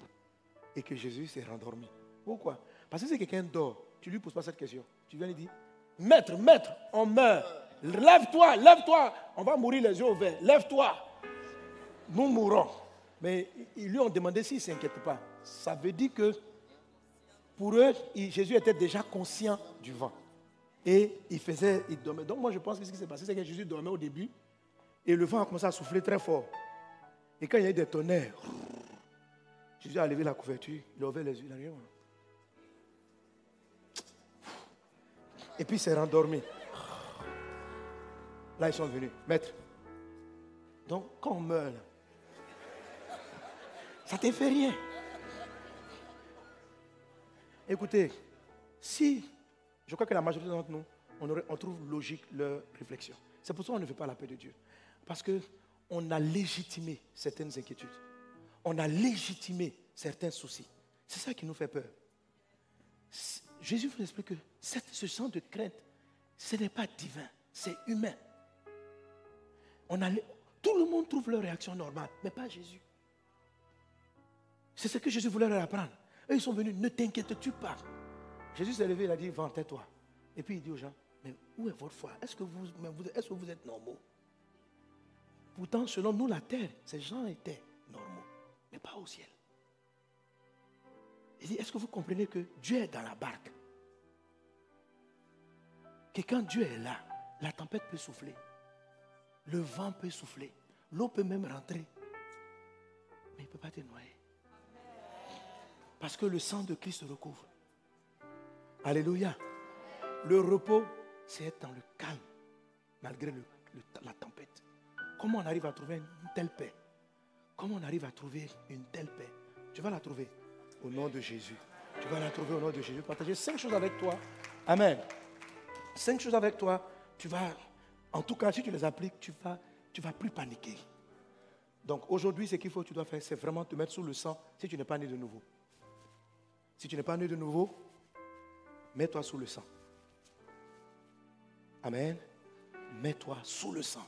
et que Jésus s'est rendormi. Pourquoi? Parce que si quelqu'un dort, tu ne lui poses pas cette question. Tu viens lui dire, maître, maître, on meurt. Lève-toi, lève-toi. On va mourir les yeux ouverts. Lève-toi. Nous mourrons. Mais ils lui ont demandé s'il ne s'inquiète pas. Ça veut dire que pour eux, Jésus était déjà conscient du vent. Et il faisait, il dormait. Donc moi je pense que ce qui s'est passé, c'est que Jésus dormait au début. Et le vent a commencé à souffler très fort. Et quand il y a eu des tonnerres, Jésus a levé la couverture, il a ouvert les yeux. Et puis il s'est rendormi. Là, ils sont venus. Maître. Donc, quand on meurt, ça ne te fait rien. Écoutez, si, je crois que la majorité d'entre nous, on, trouve logique leur réflexion. C'est pour ça qu'on ne veut pas la paix de Dieu. Parce qu'on a légitimé certaines inquiétudes. On a légitimé certains soucis. C'est ça qui nous fait peur. Jésus vous explique que ce genre de crainte, ce n'est pas divin, c'est humain. Tout le monde trouve leur réaction normale, mais pas Jésus. C'est ce que Jésus voulait leur apprendre. Et ils sont venus, ne t'inquiètes-tu pas. Jésus s'est levé, il a dit, va, toi Et puis il dit aux gens, mais où est votre foi? Est-ce que vous, est vous êtes normaux? Pourtant, selon nous, la terre, ces gens étaient normaux, mais pas au ciel. Il dit, est-ce que vous comprenez que Dieu est dans la barque? Que quand Dieu est là, la tempête peut souffler, le vent peut souffler, l'eau peut même rentrer, mais il ne peut pas te noyer. Parce que le sang de Christ recouvre. Alléluia. Le repos, c'est être dans le calme, malgré la tempête. Comment on arrive à trouver une telle paix? Comment on arrive à trouver une telle paix? Tu vas la trouver au nom de Jésus. Tu vas la trouver au nom de Jésus. Partager cinq choses avec toi. Amen. Cinq choses avec toi. Tu vas, en tout cas, si tu les appliques, tu vas, tu vas plus paniquer. Donc aujourd'hui, ce qu'il faut, tu dois faire, c'est vraiment te mettre sous le sang si tu n'es pas né de nouveau. Si tu n'es pas né de nouveau, mets-toi sous le sang. Amen. Mets-toi sous le sang.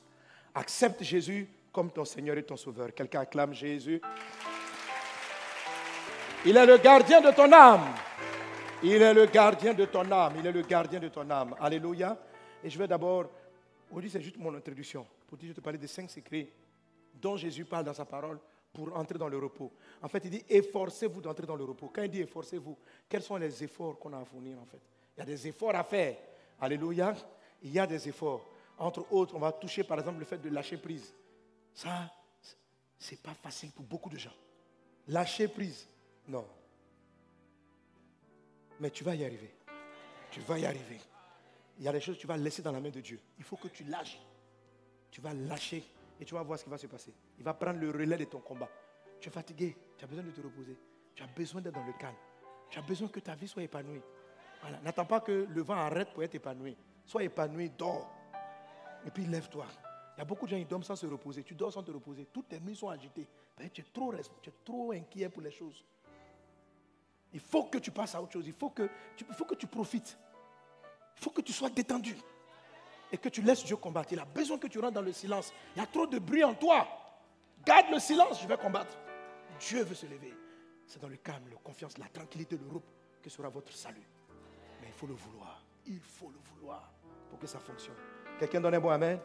Accepte Jésus comme ton Seigneur et ton Sauveur. Quelqu'un acclame Jésus? Il est le gardien de ton âme. Il est le gardien de ton âme. Il est le gardien de ton âme. Alléluia. Et je vais d'abord, aujourd'hui c'est juste mon introduction, pour te parler des cinq secrets dont Jésus parle dans sa parole pour entrer dans le repos. En fait, il dit efforcez-vous d'entrer dans le repos. Quand il dit efforcez-vous, quels sont les efforts qu'on a à fournir en fait? Il y a des efforts à faire. Alléluia. Il y a des efforts. Entre autres, on va toucher par exemple le fait de lâcher prise. Ça, c'est pas facile pour beaucoup de gens. Lâcher prise, non. Mais tu vas y arriver. Tu vas y arriver. Il y a des choses que tu vas laisser dans la main de Dieu. Il faut que tu lâches. Tu vas lâcher et tu vas voir ce qui va se passer. Il va prendre le relais de ton combat. Tu es fatigué, tu as besoin de te reposer. Tu as besoin d'être dans le calme. Tu as besoin que ta vie soit épanouie. Voilà. N'attends pas que le vent arrête pour être épanoui. Sois épanoui, dors. Et puis lève-toi. Il y a beaucoup de gens qui dorment sans se reposer. Tu dors sans te reposer. Toutes tes nuits sont agitées. Tu es, trop, tu es trop inquiet pour les choses. Il faut que tu passes à autre chose. Il faut que tu, il faut que tu profites. Il faut que tu sois détendu et que tu laisses Dieu combattre. Il a besoin que tu rentres dans le silence. Il y a trop de bruit en toi. Garde le silence, je vais combattre. Dieu veut se lever. C'est dans le calme, la confiance, la tranquillité, le repos que sera votre salut. Mais il faut le vouloir. Il faut le vouloir pour que ça fonctionne. Quelqu'un donne un bon Amen?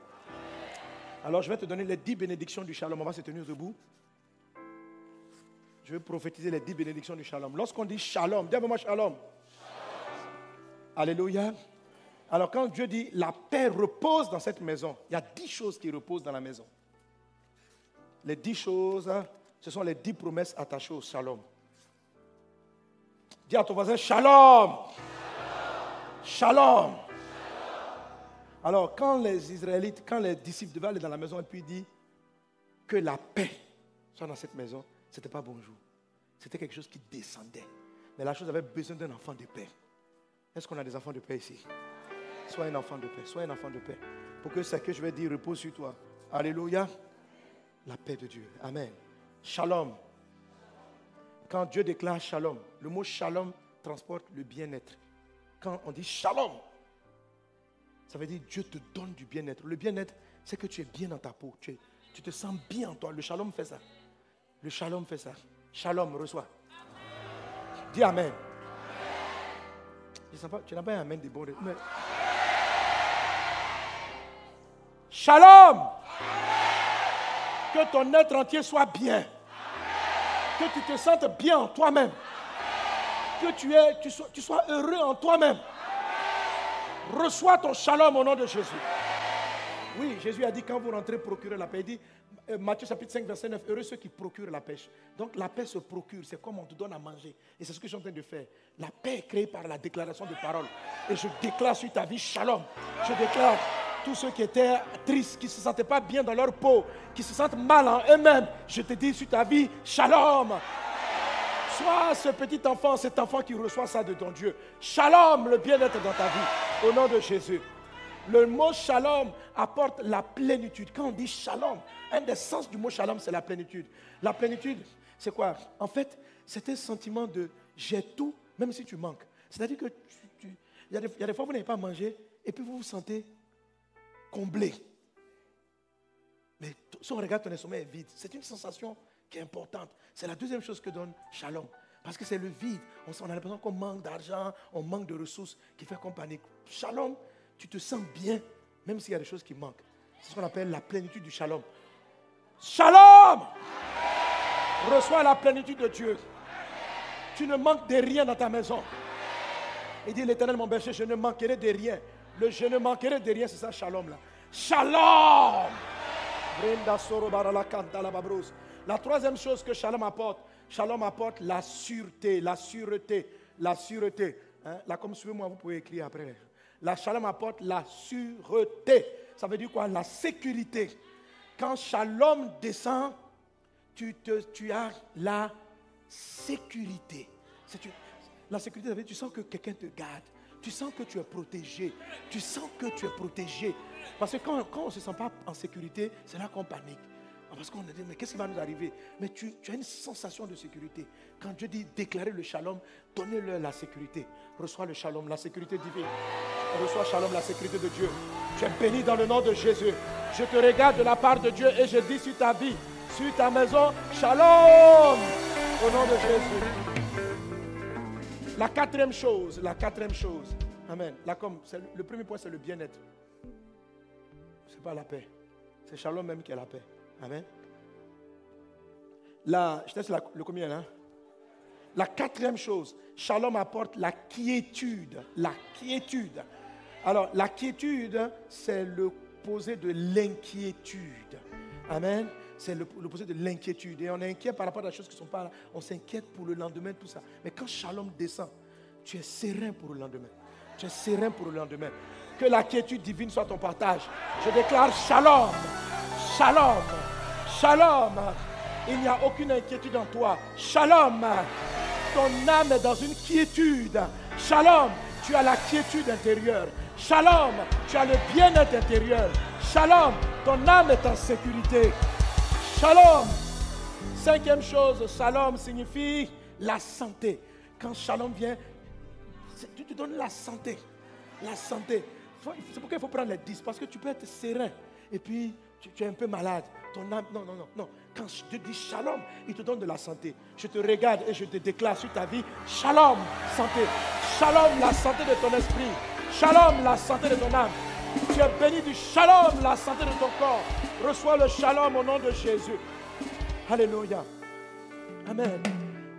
Alors je vais te donner les dix bénédictions du shalom. On va se tenir debout. Je vais prophétiser les dix bénédictions du shalom. Lorsqu'on dit shalom, dis moi shalom. Alléluia. Alors quand Dieu dit la paix repose dans cette maison, il y a dix choses qui reposent dans la maison. Les dix choses, hein, ce sont les dix promesses attachées au shalom. Dis à ton voisin shalom. Shalom. Alors quand les Israélites, quand les disciples devaient aller dans la maison et puis dit que la paix soit dans cette maison, ce n'était pas bonjour. C'était quelque chose qui descendait. Mais la chose avait besoin d'un enfant de paix. Est-ce qu'on a des enfants de paix ici? Sois un enfant de paix, sois un enfant de paix. Pour que ce que je vais dire repose sur toi. Alléluia. La paix de Dieu. Amen. Shalom. Quand Dieu déclare shalom, le mot shalom transporte le bien-être. Quand on dit shalom, ça veut dire Dieu te donne du bien-être. Le bien-être, c'est que tu es bien dans ta peau. Tu, te sens bien en toi. Le shalom fait ça. Le shalom fait ça. Shalom, reçois. Dis Amen. tu n'as pas un Amen des bons. Shalom. Que ton être entier soit bien. Que tu te sentes bien en toi-même. Que tu, es, tu, sois, tu sois heureux en toi-même. Reçois ton shalom au nom de Jésus. Oui, Jésus a dit quand vous rentrez, procurez la paix. Il dit, euh, Matthieu chapitre 5, verset 9, heureux ceux qui procurent la paix. Donc la paix se procure, c'est comme on te donne à manger. Et c'est ce que je suis en train de faire. La paix est créée par la déclaration de parole. Et je déclare sur ta vie shalom. Je déclare tous ceux qui étaient tristes, qui ne se sentaient pas bien dans leur peau, qui se sentent mal en eux-mêmes. Je te dis sur ta vie shalom. Sois ce petit enfant, cet enfant qui reçoit ça de ton Dieu. Shalom, le bien-être dans ta vie. Au nom de Jésus. Le mot shalom apporte la plénitude. Quand on dit shalom, un des sens du mot shalom, c'est la plénitude. La plénitude, c'est quoi? En fait, c'est un sentiment de j'ai tout, même si tu manques. C'est-à-dire que il y, a des fois, vous n'avez pas mangé et puis vous vous sentez comblé. Mais si on regarde ton estomac est vide, c'est une sensation qui est importante. C'est la deuxième chose que donne shalom. Parce que c'est le vide. On, a l'impression qu'on manque d'argent, on manque de ressources, qui fait qu'on panique. Shalom, tu te sens bien, même s'il y a des choses qui manquent. C'est ce qu'on appelle la plénitude du shalom. Shalom Reçois la plénitude de Dieu. Tu ne manques de rien dans ta maison. Il dit l'éternel mon berger, je ne manquerai de rien. Le je ne manquerai de rien, c'est ça, shalom là. Shalom La troisième chose que shalom apporte, shalom apporte la sûreté, la sûreté, la sûreté. Hein? Là, comme suivez-moi, vous pouvez écrire après. La shalom apporte la sûreté. Ça veut dire quoi? La sécurité. Quand shalom descend, tu, as la sécurité. la sécurité, tu sens que quelqu'un te garde. Tu sens que tu es protégé. Tu sens que tu es protégé. Parce que quand, quand on ne se sent pas en sécurité, c'est là qu'on panique. Parce qu'on a dit, mais qu'est-ce qui va nous arriver? Mais tu, as une sensation de sécurité. Quand Dieu dit déclarer le shalom, donnez-leur la sécurité. Reçois le shalom, la sécurité divine. Reçois shalom, la sécurité de Dieu. Tu es béni dans le nom de Jésus. Je te regarde de la part de Dieu et je dis sur ta vie, sur ta maison, shalom au nom de Jésus. La quatrième chose, la quatrième chose. Amen. La comme, le premier point, c'est le bien-être. Ce n'est pas la paix. C'est shalom même qui est la paix. Amen. La, je te le combien là? La quatrième chose, Shalom apporte la quiétude. La quiétude. Alors, la quiétude, c'est l'opposé de l'inquiétude. Amen. C'est l'opposé de l'inquiétude. Et on est inquiet par rapport à des choses qui ne sont pas là. On s'inquiète pour le lendemain, tout ça. Mais quand Shalom descend, tu es serein pour le lendemain. Tu es serein pour le lendemain. Que la quiétude divine soit ton partage. Je déclare Shalom. Shalom. Shalom. Il n'y a aucune inquiétude en toi. Shalom. Ton âme est dans une quiétude. Shalom. Tu as la quiétude intérieure. Shalom. Tu as le bien-être intérieur. Shalom. Ton âme est en sécurité. Shalom. Cinquième chose, shalom signifie la santé. Quand shalom vient, tu te donnes la santé. La santé. C'est pourquoi il faut prendre les 10. Parce que tu peux être serein. Et puis, tu, es un peu malade. Ton âme, non, non, non, non. Quand je te dis shalom, il te donne de la santé. Je te regarde et je te déclare sur ta vie, shalom, santé. Shalom, la santé de ton esprit. Shalom, la santé de ton âme. Tu es béni du shalom, la santé de ton corps. Reçois le shalom au nom de Jésus. Alléluia. Amen.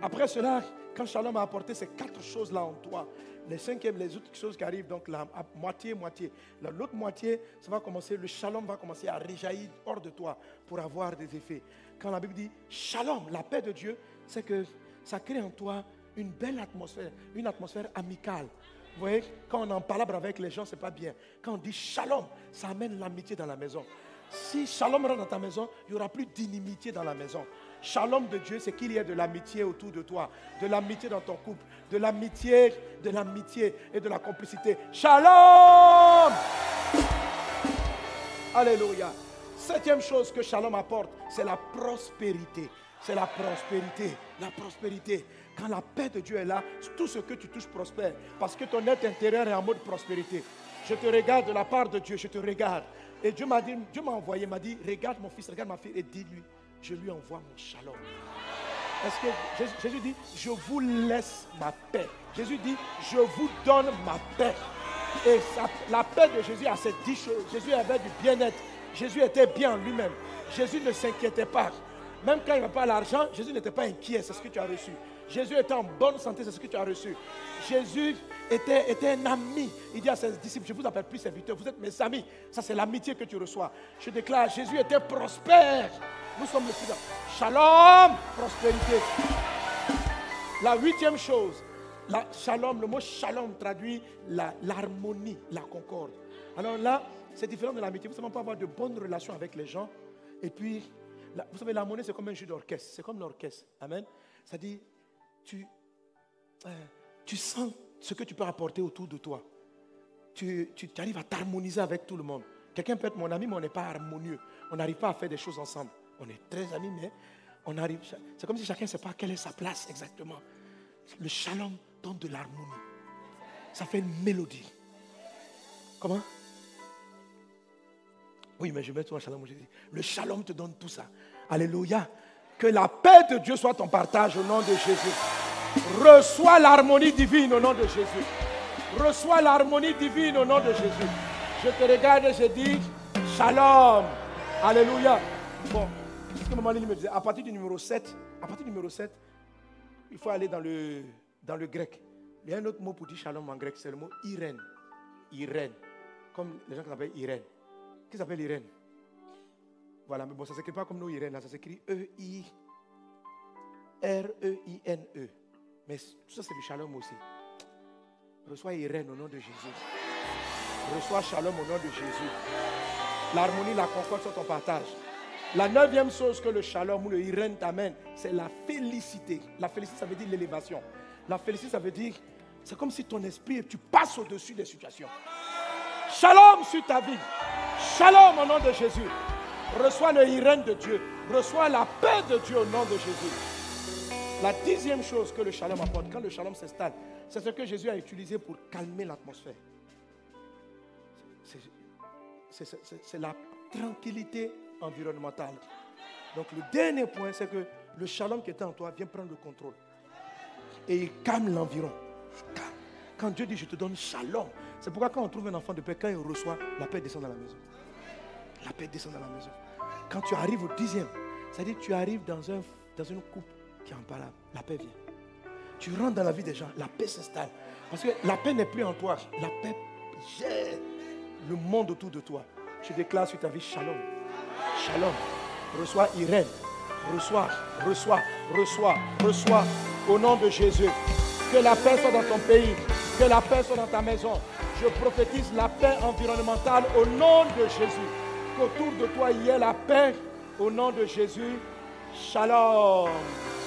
Après cela, quand shalom a apporté ces quatre choses-là en toi, les cinquièmes, les autres choses qui arrivent, donc la moitié, moitié. L'autre moitié, ça va commencer, le shalom va commencer à réjaillir hors de toi pour avoir des effets. Quand la Bible dit shalom, la paix de Dieu, c'est que ça crée en toi une belle atmosphère, une atmosphère amicale. Vous voyez, quand on en parle avec les gens, c'est pas bien. Quand on dit shalom, ça amène l'amitié dans la maison. Si shalom rentre dans ta maison, il n'y aura plus d'inimitié dans la maison. Shalom de Dieu, c'est qu'il y ait de l'amitié autour de toi, de l'amitié dans ton couple, de l'amitié, de l'amitié et de la complicité. Shalom Alléluia. Septième chose que Shalom apporte, c'est la prospérité. C'est la prospérité. La prospérité. Quand la paix de Dieu est là, tout ce que tu touches prospère. Parce que ton être intérieur est en mode prospérité. Je te regarde de la part de Dieu, je te regarde. Et Dieu m'a dit, Dieu m'a envoyé, m'a dit, regarde mon fils, regarde ma fille et dis-lui, je lui envoie mon shalom. Est-ce que Jésus, dit, je vous laisse ma paix. Jésus dit, je vous donne ma paix. Et la paix de Jésus a ces dix choses. Jésus avait du bien-être. Jésus était bien en lui-même. Jésus ne s'inquiétait pas. Même quand il n'avait pas l'argent, Jésus n'était pas inquiet. C'est ce que tu as reçu. Jésus était en bonne santé, c'est ce que tu as reçu. Jésus était, était, un ami. Il dit à ses disciples, je vous appelle plus serviteurs, vous êtes mes amis. Ça, c'est l'amitié que tu reçois. Je déclare, Jésus était prospère. Nous sommes le plus. Shalom, prospérité. La huitième chose, la, le mot shalom traduit l'harmonie, la, concorde. Alors là, c'est différent de l'amitié. Vous savez, on peut avoir de bonnes relations avec les gens. Et puis, vous savez, l'harmonie, c'est comme un jeu d'orchestre. C'est comme l'orchestre. Amen. Dit, tu, euh, tu sens ce que tu peux apporter autour de toi. Tu, tu arrives à t'harmoniser avec tout le monde. Quelqu'un peut être mon ami, mais on n'est pas harmonieux. On n'arrive pas à faire des choses ensemble. On est très amis, mais on arrive. C'est comme si chacun ne sait pas quelle est sa place exactement. Le shalom donne de l'harmonie. Ça fait une mélodie. Comment? Oui, mais je mets toi shalom. Le shalom te donne tout ça. Alléluia. Que la paix de Dieu soit ton partage au nom de Jésus. Reçois l'harmonie divine au nom de Jésus. Reçois l'harmonie divine au nom de Jésus. Je te regarde et je dis Shalom. Alléluia. Bon, ce que maman me disait, à partir du numéro 7, à partir du numéro 7, il faut aller dans le, dans le grec. Il y a un autre mot pour dire shalom en grec, c'est le mot Irène. Irène. Comme les gens qui s'appellent Irène. Qui s'appelle Irène? Voilà, mais bon, ça ne s'écrit pas comme nous, Irène, là, ça s'écrit E-I-R-E-I-N-E. E. Mais tout ça, c'est du shalom aussi. Reçois Irène au nom de Jésus. Reçois shalom au nom de Jésus. L'harmonie, la concorde sont ton partage. La neuvième chose que le shalom ou le Irène t'amène, c'est la félicité. La félicité, ça veut dire l'élévation. La félicité, ça veut dire, c'est comme si ton esprit, tu passes au-dessus des situations. Shalom sur ta vie. Shalom au nom de Jésus. Reçois le irène de Dieu. Reçois la paix de Dieu au nom de Jésus. La dixième chose que le shalom apporte, quand le shalom s'installe, c'est ce que Jésus a utilisé pour calmer l'atmosphère. C'est la tranquillité environnementale. Donc le dernier point, c'est que le shalom qui était en toi vient prendre le contrôle. Et il calme l'environ. Quand Dieu dit je te donne shalom, c'est pourquoi quand on trouve un enfant de paix, quand il reçoit, la paix descend dans la maison. La paix descend dans la maison. Quand tu arrives au dixième, c'est-à-dire que tu arrives dans, un, dans une coupe qui est imparable. La paix vient. Tu rentres dans la vie des gens, la paix s'installe. Parce que la paix n'est plus en toi. La paix gère le monde autour de toi. Je déclare sur ta vie shalom. Shalom. Reçois Irène. Reçois, reçois, reçois, reçois. Au nom de Jésus. Que la paix soit dans ton pays. Que la paix soit dans ta maison. Je prophétise la paix environnementale au nom de Jésus qu'autour de toi il y ait la paix au nom de Jésus. Shalom.